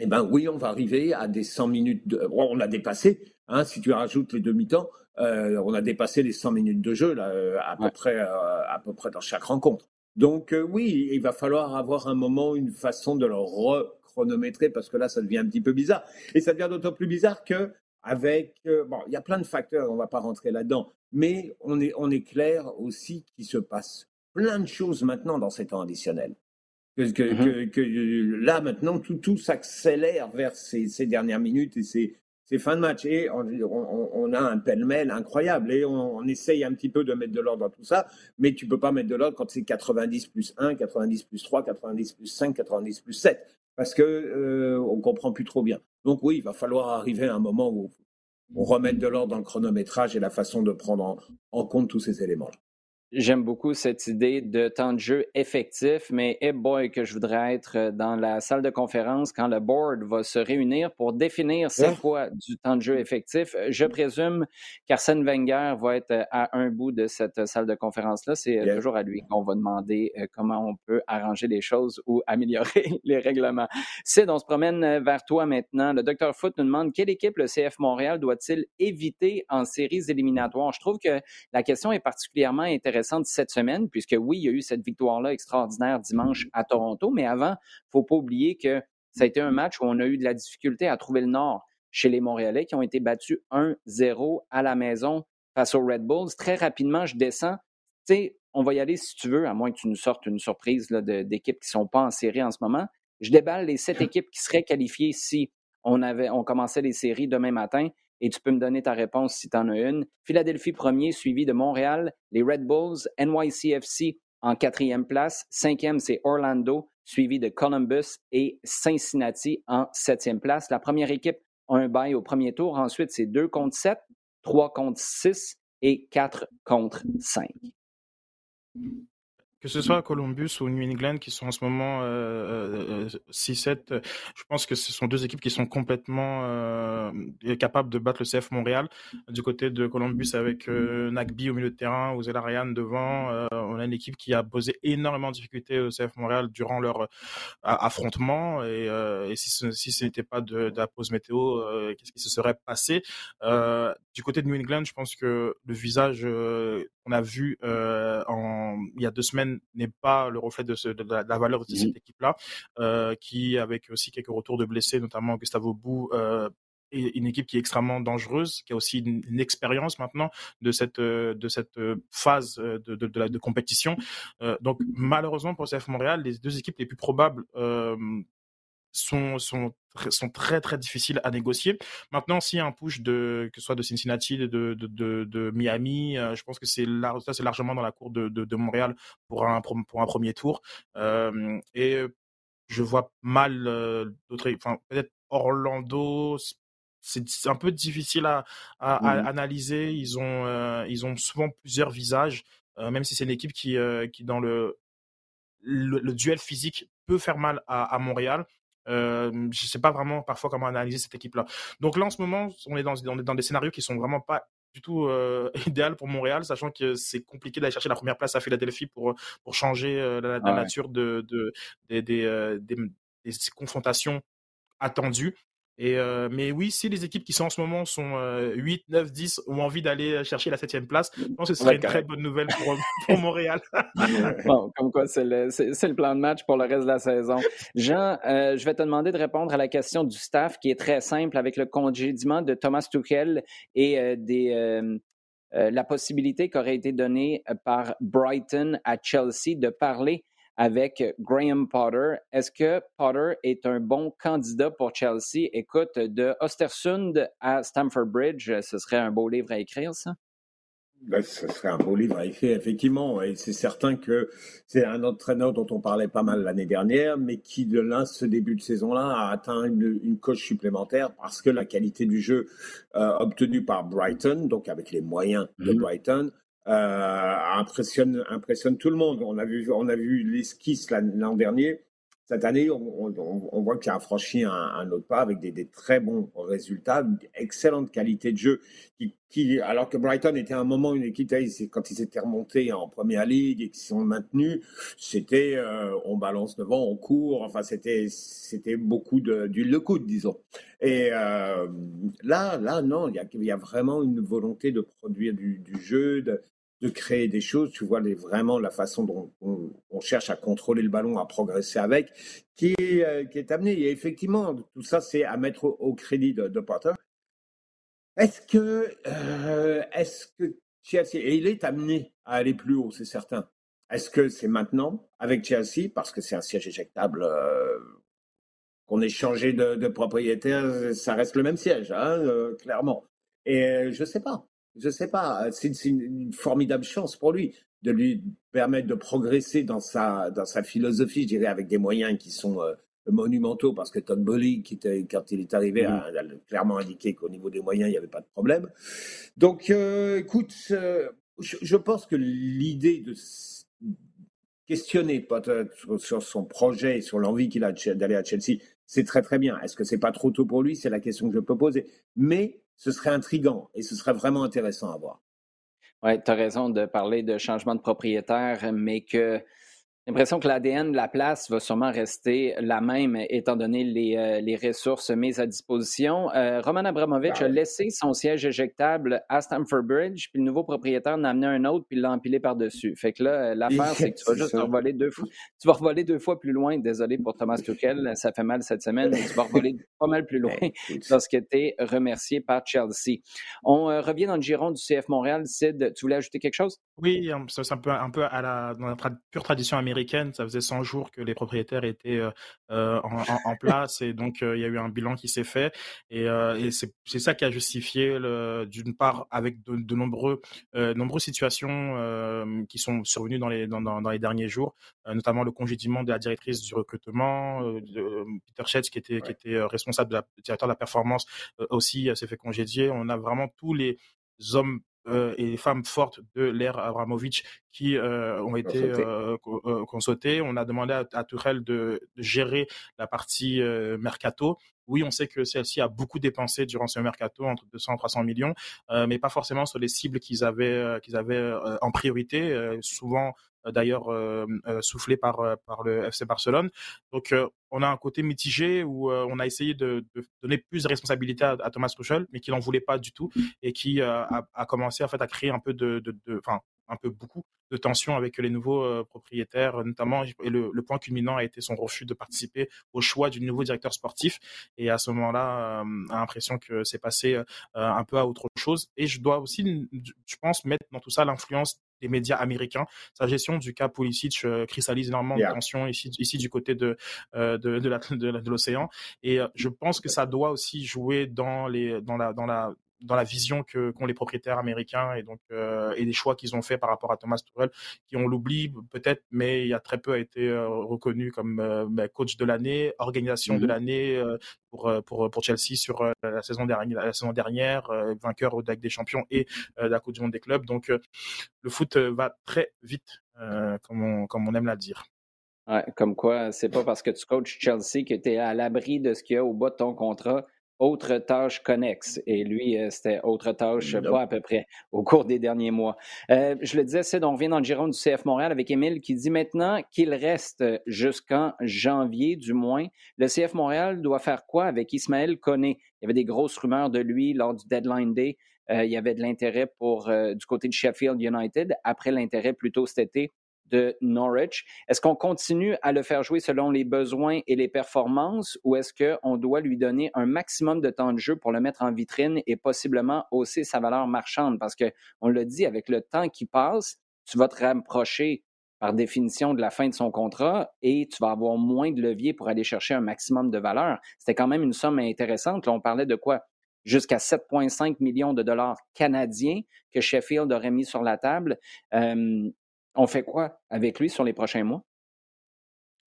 eh ben oui, on va arriver à des 100 minutes. De... on a dépassé. Hein, si tu rajoutes les demi-temps, euh, on a dépassé les 100 minutes de jeu là, euh, à peu près, euh, à peu près dans chaque rencontre. Donc oui, il va falloir avoir un moment, une façon de le rechronométrer parce que là, ça devient un petit peu bizarre. Et ça devient d'autant plus bizarre que avec bon, il y a plein de facteurs, on va pas rentrer là-dedans, mais on est on est clair aussi qu'il se passe plein de choses maintenant dans ces temps additionnels. Que, que, mmh là, maintenant, tout, tout s'accélère vers ces, ces, dernières minutes et ces, ces fins de match. Et on, on, a un pêle-mêle incroyable. Et on, essaye un petit peu de mettre de l'ordre dans tout ça. Mais tu peux pas mettre de l'ordre quand c'est 90 plus 1, 90 plus 3, 90 plus 5, 90 plus 7. Parce que euh, on comprend plus trop bien. Donc oui, il va falloir arriver à un moment où remette de l'ordre dans le chronométrage et la façon de prendre en compte tous ces éléments-là. J'aime beaucoup cette idée de temps de jeu effectif, mais hey boy, que je voudrais être euh, dans la salle de conférence quand le board va se réunir pour définir c'est quoi du temps de jeu effectif. Je présume qu'Arsène Wenger va être euh, à un bout de cette salle de conférence-là. C'est euh, toujours à lui qu'on va demander comment on peut arranger les choses ou améliorer les règlements. Sid, on se promène vers toi maintenant. Le docteur Foot nous demande quelle équipe le CF Montréal doit-il éviter en séries éliminatoires? Je trouve que la question est particulièrement intéressante cette semaine, puisque oui, il y a eu cette victoire-là extraordinaire dimanche à Toronto, mais avant, il ne faut pas oublier que ça a été un match où on a eu de la difficulté à trouver le nord chez les Montréalais qui ont été battus 1-0 à la maison face aux Red Bulls. Très rapidement, je descends. Tu sais, on va y aller si tu veux, à moins que tu nous sortes une surprise d'équipes qui ne sont pas en série en ce moment. Je déballe les sept équipes qui seraient qualifiées si on, avait, on commençait les séries demain matin et tu peux me donner ta réponse si tu en as une. Philadelphie premier, suivi de Montréal, les Red Bulls, NYCFC en quatrième place. Cinquième, c'est Orlando, suivi de Columbus et Cincinnati en septième place. La première équipe a un bail au premier tour. Ensuite, c'est 2 contre 7, 3 contre 6 et 4 contre 5 que ce soit Columbus ou New England qui sont en ce moment euh, 6-7, euh, euh, je pense que ce sont deux équipes qui sont complètement euh, capables de battre le CF Montréal. Du côté de Columbus avec euh, Nagby au milieu de terrain, ou Ryan devant, on a une équipe qui a posé énormément de difficultés au CF Montréal durant leur affrontement. Et, et si ce, si ce n'était pas de, de, la pause météo, qu'est-ce qui se serait passé? Du côté de New England, je pense que le visage qu'on a vu en, il y a deux semaines n'est pas le reflet de, la, valeur de cette mmh équipe-là, euh, qui avec aussi quelques retours de blessés, notamment Gustavo Bou, euh, est une équipe qui est extrêmement dangereuse, qui a aussi une, expérience maintenant de cette euh, de cette phase de, de, de, de compétition. donc malheureusement pour CF Montréal, les deux équipes les plus probables sont, sont, sont très très difficiles à négocier. Maintenant, s'il y a un push de que ce soit de Cincinnati, de, de, de, de Miami, euh, je pense que c'est ça c'est largement dans la cour de, de, Montréal pour un pour un premier tour. Euh, et je vois mal euh, d'autres, enfin peut-être Orlando. C'est un peu difficile à, à, mmh analyser. Ils ont ils ont souvent plusieurs visages, même si c'est une équipe qui qui dans le le, duel physique peut faire mal à, à Montréal. Euh, je sais pas vraiment parfois comment analyser cette équipe-là. Donc là, en ce moment, on est dans, on est dans des scénarios qui sont vraiment pas du tout euh, idéal pour Montréal, sachant que c'est compliqué d'aller chercher la première place à Philadelphie pour, pour changer euh, la, nature de, de, des, des, des, des, confrontations attendues. Et euh, mais oui, si les équipes qui sont en ce moment sont 8, 9, 10 ont envie d'aller chercher la septième place, je pense que ce serait une très bonne nouvelle pour, pour Montréal. bon, comme quoi, c'est le, le, plan de match pour le reste de la saison. Jean, euh, je vais te demander de répondre à la question du staff qui est très simple avec le congédiement de Thomas Tuchel et euh, des, euh, la possibilité qui aurait été donnée par Brighton à Chelsea de parler avec Graham Potter. Est-ce que Potter est un bon candidat pour Chelsea? Écoute, de Ostersund à Stamford Bridge, ce serait un beau livre à écrire, ça? Ben, ce serait un beau livre à écrire, effectivement. Et c'est certain que c'est un entraîneur dont on parlait pas mal l'année dernière, mais qui, de là, ce début de saison-là, a atteint une, coche supplémentaire parce que la qualité du jeu euh, obtenue par Brighton, donc avec les moyens de mmh Brighton, euh, impressionne, tout le monde. On a vu, on a vu l'esquisse l'an dernier. Cette année, on, voit qu'il a franchi un, autre pas avec des, très bons résultats, une excellente qualité de jeu. Qui, alors que Brighton était à un moment une équipe, quand ils étaient remontés en première ligue et qu'ils sont maintenus, c'était euh, on balance devant, on court. Enfin, c'était beaucoup d'huile de, coude, disons. Et euh, là, là, non, il y a, il y a vraiment une volonté de produire du, du jeu, de, de créer des choses. Tu vois vraiment la façon dont on, cherche à contrôler le ballon, à progresser avec, qui est, euh, qui est amené. Et effectivement, tout ça, c'est à mettre au, crédit de, de, Potter. Est-ce que, euh, est-ce que Chelsea, et il est amené à aller plus haut, c'est certain. Est-ce que c'est maintenant avec Chelsea, parce que c'est un siège éjectable, euh, qu'on ait changé de, propriétaire, ça reste le même siège, hein, clairement. Et je sais pas je ne sais pas, euh, c'est une, formidable chance pour lui de lui permettre de progresser dans sa, dans sa philosophie, je dirais, avec des moyens qui sont euh, monumentaux parce que Todd Bolly, qui était, quand il est arrivé, a, clairement indiqué qu'au niveau des moyens, il n'y avait pas de problème. Donc, écoute, je, pense que l'idée de questionner peut-être sur son projet et sur l'envie qu'il a d'aller à Chelsea, c'est très très bien. Est-ce que c'est pas trop tôt pour lui? C'est la question que je peux poser. Mais ce serait intrigant et ce serait vraiment intéressant à voir. Oui, tu as raison de parler de changement de propriétaire, mais que l'impression que l'ADN de la place va sûrement rester la même étant donné les, euh, les ressources mises à disposition. Euh, Roman Abramovich a laissé son siège éjectable à Stamford Bridge, puis le nouveau propriétaire en a amené un autre, puis l'a empilé par-dessus. Fait que là, l'affaire, c'est que tu vas juste revoler deux fois. Tu vas revoler deux fois plus loin. Désolé pour Thomas Tuchel, ça fait mal cette semaine, mais tu vas revoler pas mal plus loin lorsque tu es remercié par Chelsea. On euh, revient dans le giron du CF Montréal. Sid, tu voulais ajouter quelque chose? Oui, c'est un peu, un peu à la, dans la pure tradition américaine ça faisait 100 jours que les propriétaires étaient euh, euh, en, place et donc euh, il y a eu un bilan qui s'est fait et, c'est ça qui a justifié d'une part avec de, nombreux nombreuses situations qui sont survenues dans les dans, les derniers jours, notamment le congédiement de la directrice du recrutement, de Peter Schetz qui était qui était responsable de la, directeur de la performance aussi s'est fait congédier. On a vraiment tous les hommes euh, et les femmes fortes de l'ère Abramovich qui euh, ont été euh, consultées. On a demandé à, à Tourelle de, gérer la partie mercato. Oui, on sait que celle-ci a beaucoup dépensé durant ce mercato, entre 200 et 300 millions, mais pas forcément sur les cibles qu'ils avaient, qu'ils avaient en priorité. souvent, d'ailleurs soufflé par, par le FC Barcelone. Donc on a un côté mitigé où on a essayé de, donner plus de responsabilité à, Thomas Tuchel, mais qui n'en voulait pas du tout et qui a, commencé en fait à créer un peu de, enfin un peu beaucoup de tension avec les nouveaux propriétaires, notamment. Et le, point culminant a été son refus de participer au choix du nouveau directeur sportif. Et à ce moment-là, a l'impression que c'est passé un peu à autre chose. Et je dois aussi, je pense, mettre dans tout ça l'influence des médias américains. Sa gestion du cas Pulisic euh, cristallise énormément de tensions ici, ici du côté de, euh, de, de l'océan. Et euh, je pense que ça doit aussi jouer dans, les, dans, la, dans, la, dans la vision que qu'ont les propriétaires américains et donc euh, et les choix qu'ils ont fait par rapport à Thomas Tuchel qui on l'oublie peut-être mais il y a très peu a été euh, reconnu comme euh, ben, coach de l'année organisation de mm-hmm. l'année pour pour pour Chelsea sur la saison dernière la saison dernière vainqueur au Ligue des Champions et de la Coupe du Monde des clubs. Donc le foot va très vite comme on comme on aime la dire. Ouais, comme quoi, c'est pas parce que tu coaches Chelsea que tu es à l'abri de ce qu'il y a au bas de ton contrat autre tâche connexe. Et lui, euh, c'était autre tâche, pas à peu près, au cours des derniers mois. Euh, je le disais, c'est on vient dans le giron du CF Montréal avec Émile qui dit maintenant qu'il reste jusqu'en janvier, du moins. Le CF Montréal doit faire quoi avec Ismaël Koné? Il y avait des grosses rumeurs de lui lors du deadline day. Euh, il y avait de l'intérêt pour du côté de Sheffield United, après l'intérêt plutôt cet été de Norwich. Est-ce qu'on continue à le faire jouer selon les besoins et les performances ou est-ce qu'on doit lui donner un maximum de temps de jeu pour le mettre en vitrine et possiblement hausser sa valeur marchande? Parce qu'on l'a dit, avec le temps qui passe, tu vas te rapprocher par définition de la fin de son contrat et tu vas avoir moins de levier pour aller chercher un maximum de valeur. C'était quand même une somme intéressante. Là, on parlait de quoi? Jusqu'à 7,5 millions de dollars canadiens que Sheffield aurait mis sur la table. Euh, on fait quoi avec lui sur les prochains mois?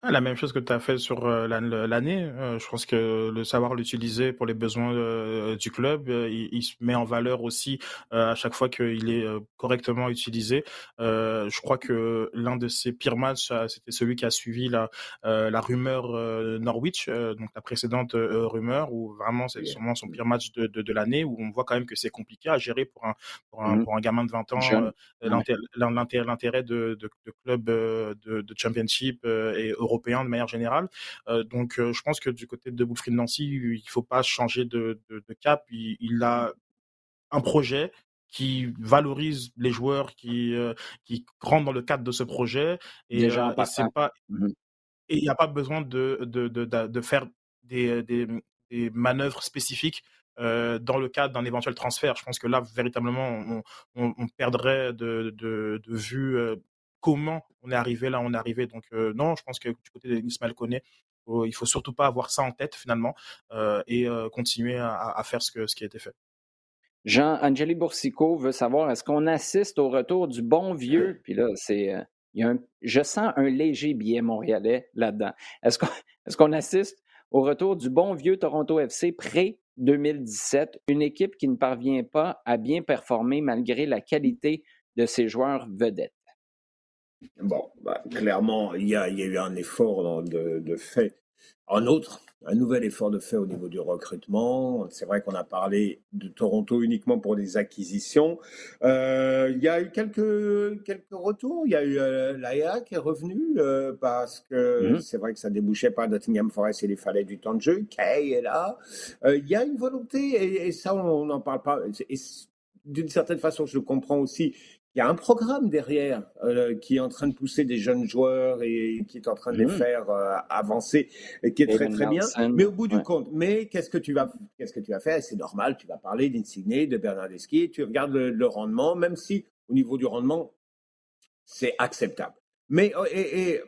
Ah, la même chose que tu as fait sur euh, l'année. Euh, je pense que le savoir l'utiliser pour les besoins euh, du club, il, se met en valeur aussi à chaque fois qu'il est correctement utilisé. je crois que l'un de ses pires matchs, c'était celui qui a suivi la, la rumeur Norwich, donc la précédente rumeur, où vraiment c'est sûrement son pire match de, de, l'année, où on voit quand même que c'est compliqué à gérer pour un, pour un, mmh pour un gamin de 20 ans, l'intérêt de, de, de club de, de championship et européen de manière générale. Euh, donc, euh, je pense que du côté de Wilfried Nancy, il faut pas changer de, cap. Il, a un projet qui valorise les joueurs qui euh, qui rentrent dans le cadre de ce projet et, c'est pas mmh et il n'y a pas besoin de de, de, faire des, des, manœuvres spécifiques dans le cadre d'un éventuel transfert. Je pense que là, véritablement, on, perdrait de, de, de vue comment on est arrivé là, on est arrivé. Donc euh, non, je pense que du côté d'Ismaël Koné, il faut surtout pas avoir ça en tête finalement euh, et euh, continuer à, faire ce, que, ce qui a été fait. Jean-Angeli Boursico veut savoir est-ce qu'on assiste au retour du bon vieux, puis là, c'est je sens un léger biais montréalais là-dedans. Est-ce qu'on est qu'on assiste au retour du bon vieux Toronto FC pré-2017, une équipe qui ne parvient pas à bien performer malgré la qualité de ses joueurs vedettes? Bon, bah, clairement, il y, a, eu un effort de, fait. En outre, un nouvel effort de fait au niveau du recrutement. C'est vrai qu'on a parlé de Toronto uniquement pour des acquisitions. Euh, il y a eu quelques, quelques retours. Il y a eu euh, Laia qui est revenu euh, parce que mhm. c'est vrai que ça débouchait pas Nottingham Forest et il fallait du temps de jeu. Kay est là. il y a une volonté et, ça, on n'en parle pas. d'une certaine façon, je comprends aussi il y a un programme derrière euh, qui est en train de pousser des jeunes joueurs et qui est en train de les mmh. faire euh, avancer et qui est très très bien. Mais au bout du compte, mais qu'est-ce que tu vas qu'est-ce que tu vas faire? C'est normal, tu vas parler d'Insigné, de Bernardeschi, tu regardes le, rendement, même si au niveau du rendement c'est acceptable. Mais oh, et,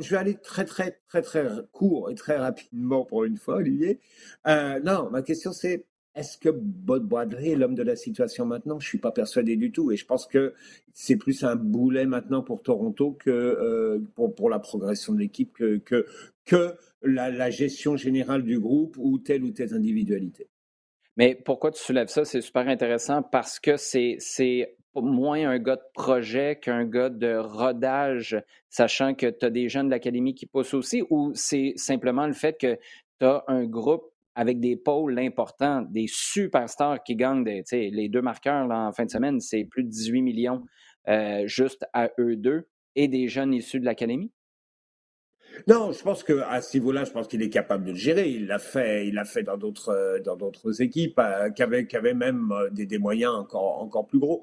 je vais aller très très très très court et très rapidement pour une fois, Olivier. Euh, non, ma question c'est est-ce que Bob Bradley est l'homme de la situation maintenant? Je suis pas persuadé du tout, et je pense que c'est plus un boulet maintenant pour Toronto que euh, pour, la progression de l'équipe que, que, que la, gestion générale du groupe ou telle ou telle individualité. Mais pourquoi tu soulèves ça? C'est super intéressant parce que c'est c'est moins un gars de projet qu'un gars de rodage, sachant que tu as des jeunes de l'académie qui poussent aussi, ou c'est simplement le fait que tu as un groupe avec des pôles importants, des superstars qui gagnent des, les deux marqueurs là, en fin de semaine, c'est plus de 18 millions euh, juste à eux deux et des jeunes issus de l'académie? Non, je pense qu'à ce niveau-là, je pense qu'il est capable de le gérer. Il l'a fait, il l'a fait dans d'autres dans d'autres équipes euh, qui, avaient, qui, avaient, même euh, des, des, moyens encore encore plus gros.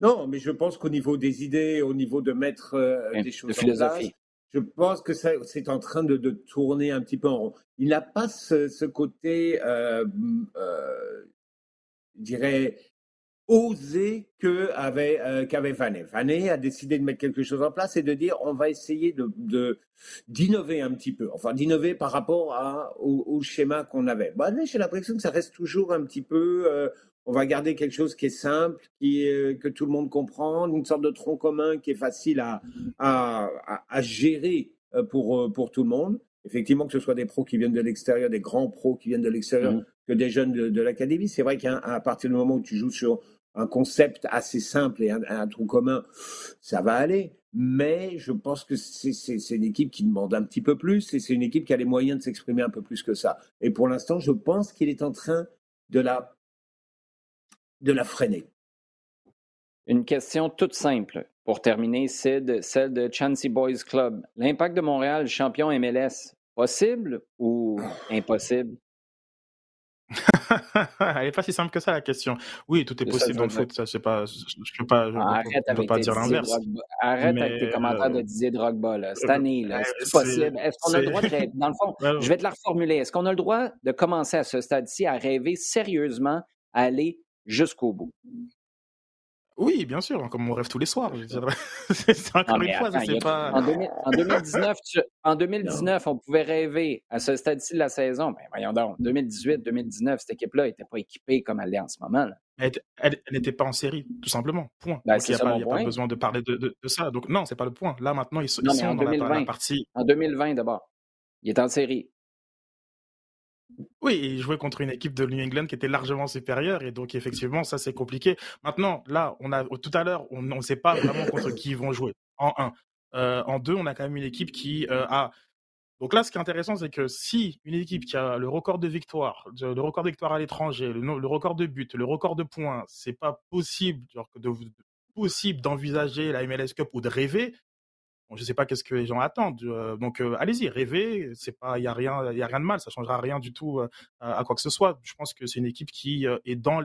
Non, mais je pense qu'au niveau des idées, au niveau de mettre des choses de philosophie. en je pense que c'est en train de, tourner un petit peu en rond. Il n'a pas ce, côté, euh, euh, je dirais, osé que avait euh, qu'avait Vanet. Vanet a décidé de mettre quelque chose en place et de dire on va essayer de d'innover un petit peu, enfin d'innover par rapport au, schéma qu'on avait. Bah, j'ai l'impression que ça reste toujours un petit peu on va garder quelque chose qui est simple, qui que tout le monde comprend, une sorte de tronc commun qui est facile à, à, gérer euh, pour, euh, pour tout le monde. Effectivement, que ce soit des pros qui viennent de l'extérieur, des grands pros qui viennent de l'extérieur, mmh. que des jeunes de, l'académie. C'est vrai qu'à partir du moment où tu joues sur un concept assez simple et un, un tronc commun, ça va aller. Mais je pense que c'est une équipe qui demande un petit peu plus et c'est une équipe qui a les moyens de s'exprimer un peu plus que ça. Et pour l'instant, je pense qu'il est en train de la de la freiner. Une question toute simple pour terminer, Sid, celle de Chancy Boys Club. L'impact de Montréal, champion MLS, possible ou impossible? Elle n'est pas si simple que ça la question. Oui, tout est possible dans le foot. Ça, je pas, je, ne peux pas, arrête peux pas dire l'inverse. Arrête avec tes commentaires de Didier Drogba là. cette année. Là, c'est possible. Est-ce qu'on a le droit de Dans le fond, je vais te la reformuler. Est-ce qu'on a le droit de commencer à ce stade-ci à rêver sérieusement à aller jusqu'au bout. Oui, bien sûr, comme on rêve tous les soirs. c'est encore une fois, attends, pas. En, 2019, en 2019 on pouvait rêver à ce stade-ci de la saison. Ben, voyons donc, 2018, 2019, cette équipe-là n'était pas équipée comme elle l'est en ce moment. Elle n'était pas en série, tout simplement. Point. Ben, il n'y a, pas, besoin de parler de, ça. Donc, non, c'est pas le point. Là, maintenant, ils, sont dans la, partie. En 2020, d'abord. Il est en série. Oui, il jouait contre une équipe de New England qui était largement supérieure et donc effectivement ça c'est compliqué. Maintenant, là, on a tout à l'heure, on ne sait pas vraiment contre qui ils vont jouer. En un, euh, en deux, on a quand même une équipe qui euh, a. Donc là, ce qui est intéressant, c'est que si une équipe qui a le record de victoire, le record de victoire à l'étranger, le, record de buts, le record de points, c'est pas possible, genre, possible d'envisager la MLS Cup ou de rêver, je ne sais pas qu'est-ce que les gens attendent. Euh, donc euh, allez-y, rêvez. C'est pas, il y a rien, il y a rien de mal. Ça changera rien du tout euh, à quoi que ce soit. Je pense que c'est une équipe qui est dans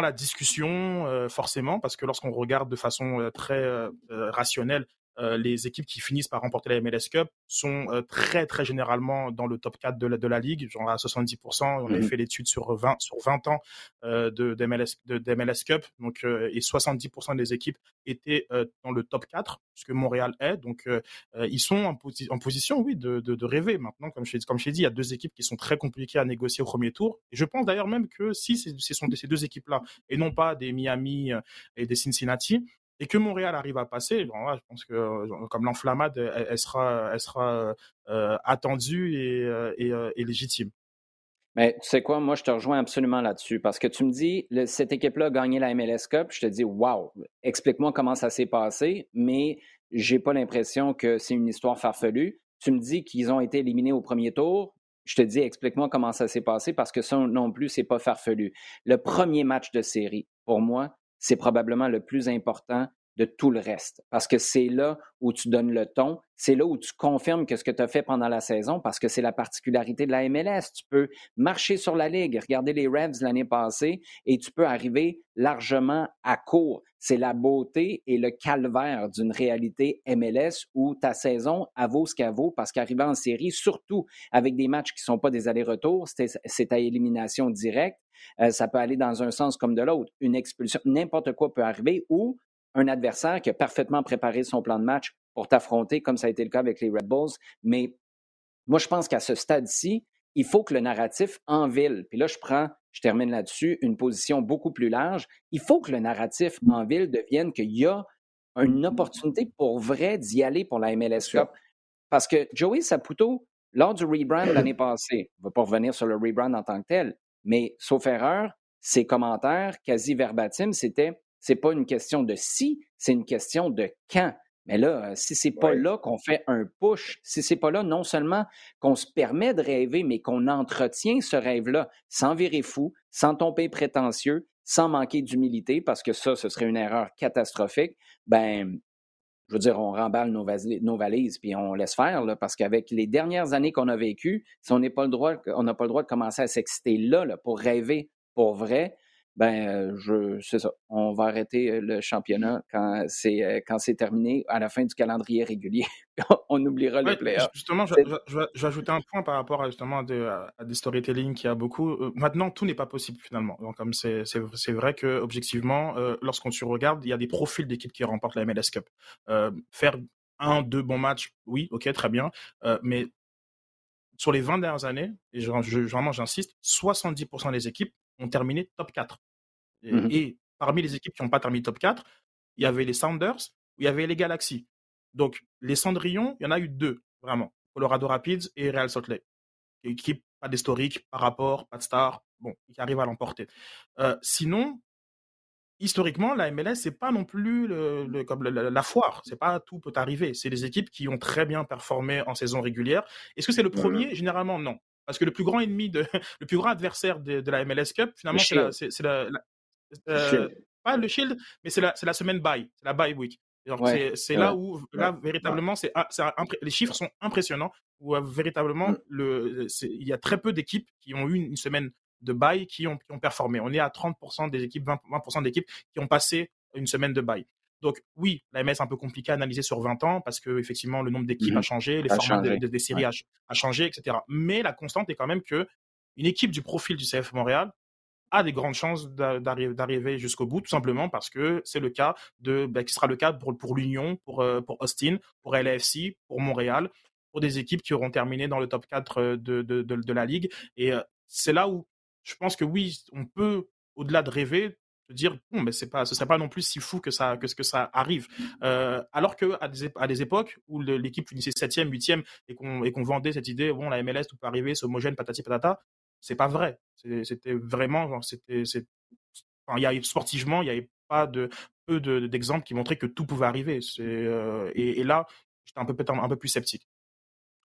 la discussion forcément parce que lorsqu'on regarde de façon très rationnelle euh, les équipes qui finissent par remporter la MLS Cup sont euh, très très généralement dans le top 4 de la, de la ligue, genre à 70%. On avait mmh fait l'étude sur 20 sur 20 ans euh, de, de, MLS, de, MLS Cup, donc et 70% des équipes étaient dans le top 4, ce que Montréal est. Donc ils sont en, en position, oui, de, de, de, rêver. Maintenant, comme je comme je dit, il y a deux équipes qui sont très compliquées à négocier au premier tour. Et je pense d'ailleurs même que si ce sont ces deux équipes là et non pas des Miami et des Cincinnati, et que Montréal arrive à passer, je pense que euh, comme l'enflammade, elle, sera, elle sera euh, attendue et, légitime. Mais tu sais quoi, moi je te rejoins absolument là-dessus parce que tu me dis, cette équipe-là a gagné la MLS Cup, je te dis, wow, explique-moi comment ça s'est passé, mais j'ai pas l'impression que c'est une histoire farfelue. Tu me dis qu'ils ont été éliminés au premier tour, je te dis, explique-moi comment ça s'est passé parce que ça non plus, c'est pas farfelu. Le premier match de série, pour moi, c'est probablement le plus important de tout le reste. Parce que c'est là où tu donnes le ton, c'est là où tu confirmes que ce que tu as fait pendant la saison, parce que c'est la particularité de la MLS. Tu peux marcher sur la ligue, regarder les Revs l'année passée, et tu peux arriver largement à court. C'est la beauté et le calvaire d'une réalité MLS où ta saison, elle vaut ce qu'elle vaut, parce qu'arriver en série, surtout avec des matchs qui ne sont pas des allers-retours, c'est à élimination directe. Euh, ça peut aller dans un sens comme de l'autre. Une expulsion, n'importe quoi peut arriver, ou un adversaire qui a parfaitement préparé son plan de match pour t'affronter, comme ça a été le cas avec les Red Bulls. Mais moi, je pense qu'à ce stade-ci, il faut que le narratif en ville, puis là, je prends, je termine là-dessus, une position beaucoup plus large. Il faut que le narratif en ville devienne qu'il y a une opportunité pour vrai d'y aller pour la MLS Cup. Parce que Joey Saputo, lors du rebrand l'année passée, on ne va pas revenir sur le rebrand en tant que tel, mais sauf erreur, ses commentaires quasi verbatim, c'était c'est pas une question de si, c'est une question de quand. Mais là, euh, si c'est pas là qu'on fait un push, si c'est pas là non seulement qu'on se permet de rêver, mais qu'on entretient ce rêve-là sans virer fou, sans tomber prétentieux, sans manquer d'humilité, parce que ça, ce serait une erreur catastrophique, ben, je veux dire, on remballe nos, valises, puis on laisse faire, là, parce qu'avec les dernières années qu'on a vécues, si on n'a pas le droit, on n'a pas le droit de commencer à s'exciter là, là, pour rêver pour vrai, ben euh, je c'est ça. On va arrêter euh, le championnat quand c'est euh, quand c'est terminé à la fin du calendrier régulier. on oubliera le playoff. Justement, je, vais ajouter un point par rapport à justement à, des storytelling qui a beaucoup. maintenant, tout n'est pas possible finalement. Donc comme c'est c'est vrai que objectivement, lorsqu'on se regarde, il y a des profils d'équipes qui remportent la MLS Cup. faire un, deux bons matchs, oui, ok, très bien, mais sur les 20 dernières années, et je, vraiment j'insiste, 70% des équipes ont terminé top 4. Mmh et, parmi les équipes qui n'ont pas terminé top 4, il y avait les Sounders, il y avait les Galaxy. Donc, les Cendrillons, il y en a eu deux, vraiment. Colorado Rapids et Real Salt Lake. Équipe, pas d'historique, pas rapport, pas de star, bon, qui arrivent à l'emporter. Euh, sinon, historiquement, la MLS, c'est pas non plus le, comme la, foire. C'est pas tout peut arriver. C'est des équipes qui ont très bien performé en saison régulière. Est-ce que c'est le premier? Généralement, non. Parce que le plus grand ennemi, de, le plus grand adversaire de, la MLS Cup, finalement, c'est la, euh, pas le Shield, mais c'est la, la, semaine bye, c'est la bye week. C'est là où, là, véritablement, c'est les chiffres sont impressionnants, où euh, véritablement, mm. le, il y a très peu d'équipes qui ont eu une semaine de bye qui ont, qui ont performé. On est à 30% des équipes, 20%, d'équipes qui ont passé une semaine de bye. Donc oui, la MS est un peu compliqué à analyser sur 20 ans parce que effectivement le nombre d'équipes a mm-hmm. changé, les formats des séries a, a, changé, etc. Mais la constante est quand même que une équipe du profil du CF Montréal a des grandes chances d'arriver jusqu'au bout, tout simplement parce que c'est le cas de, bah, qui sera le cas pour, l'Union, pour, euh, pour Austin, pour LAFC, pour Montréal, pour des équipes qui auront terminé dans le top 4 euh, de, de, de, la ligue. Et euh, c'est là où je pense que oui, on peut, au-delà de rêver, se dire bon, mais c'est pas, ce serait pas non plus si fou que ça, que, que ça arrive. alors que à des, à des époques où l'équipe finissait septième, huitième et qu'on et qu'on vendait cette idée, bon, la MLS tout peut arriver, c'est homogène, patati patata, c'est pas vrai. C'était vraiment, c'était, enfin, y a, sportivement, il n'y avait pas de peu d'exemples qui montraient que tout pouvait arriver. Euh, et, là, j'étais un peu un peu plus sceptique.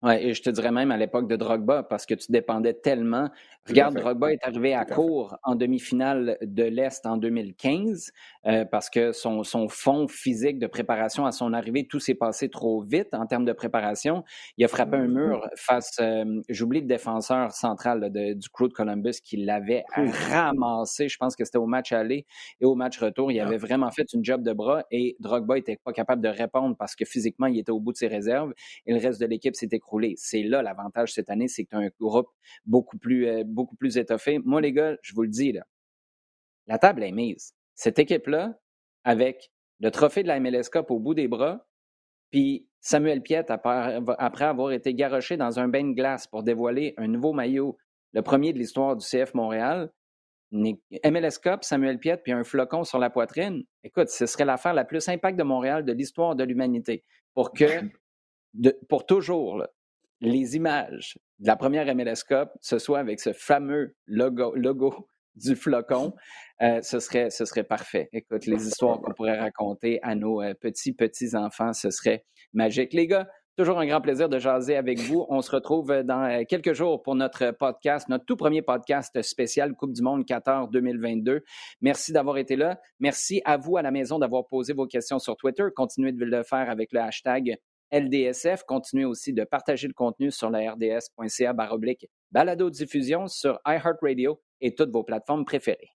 Oui, et je te dirais même à l'époque de Drogba, parce que tu dépendais tellement. Regarde, Drogba est arrivé à court en demi-finale de l'Est en 2015, euh, parce que son, son fond physique de préparation à son arrivée, tout s'est passé trop vite en termes de préparation. Il a frappé un mur face, euh, j'oublie le défenseur central du crew de Columbus qui l'avait ramassé. Je pense que c'était au match aller et au match retour. Il avait vraiment fait une job de bras et Drogba était pas capable de répondre parce que physiquement, il était au bout de ses réserves et le reste de l'équipe s'était c'est là l'avantage cette année, c'est que tu as un groupe beaucoup plus, euh, beaucoup plus étoffé. Moi, les gars, je vous le dis, là, la table est mise. Cette équipe-là, avec le trophée de la MLS Cup au bout des bras, puis Samuel Piet, après avoir été garoché dans un bain de glace pour dévoiler un nouveau maillot, le premier de l'histoire du CF Montréal, MLS Cup, Samuel Piette, puis un flocon sur la poitrine, écoute, ce serait l'affaire la plus impact de Montréal de l'histoire de l'humanité. Pour que, pour toujours, les images de la première MLS ce soit avec ce fameux logo, du flocon, euh, ce, serait, ce serait parfait. Écoute, les histoires qu'on pourrait raconter à nos euh, petits, petits enfants, ce serait magique. Les gars, Toujours un grand plaisir de jaser avec vous. On se retrouve dans euh, quelques jours pour notre podcast, notre tout premier podcast spécial Coupe du Monde Qatar 2022. Merci d'avoir été là. Merci à vous à la maison d'avoir posé vos questions sur Twitter. Continuez de le faire avec le hashtag LDSF. Continuez aussi de partager le contenu sur la rds.ca baroblique balado diffusion sur iHeartRadio et toutes vos plateformes préférées.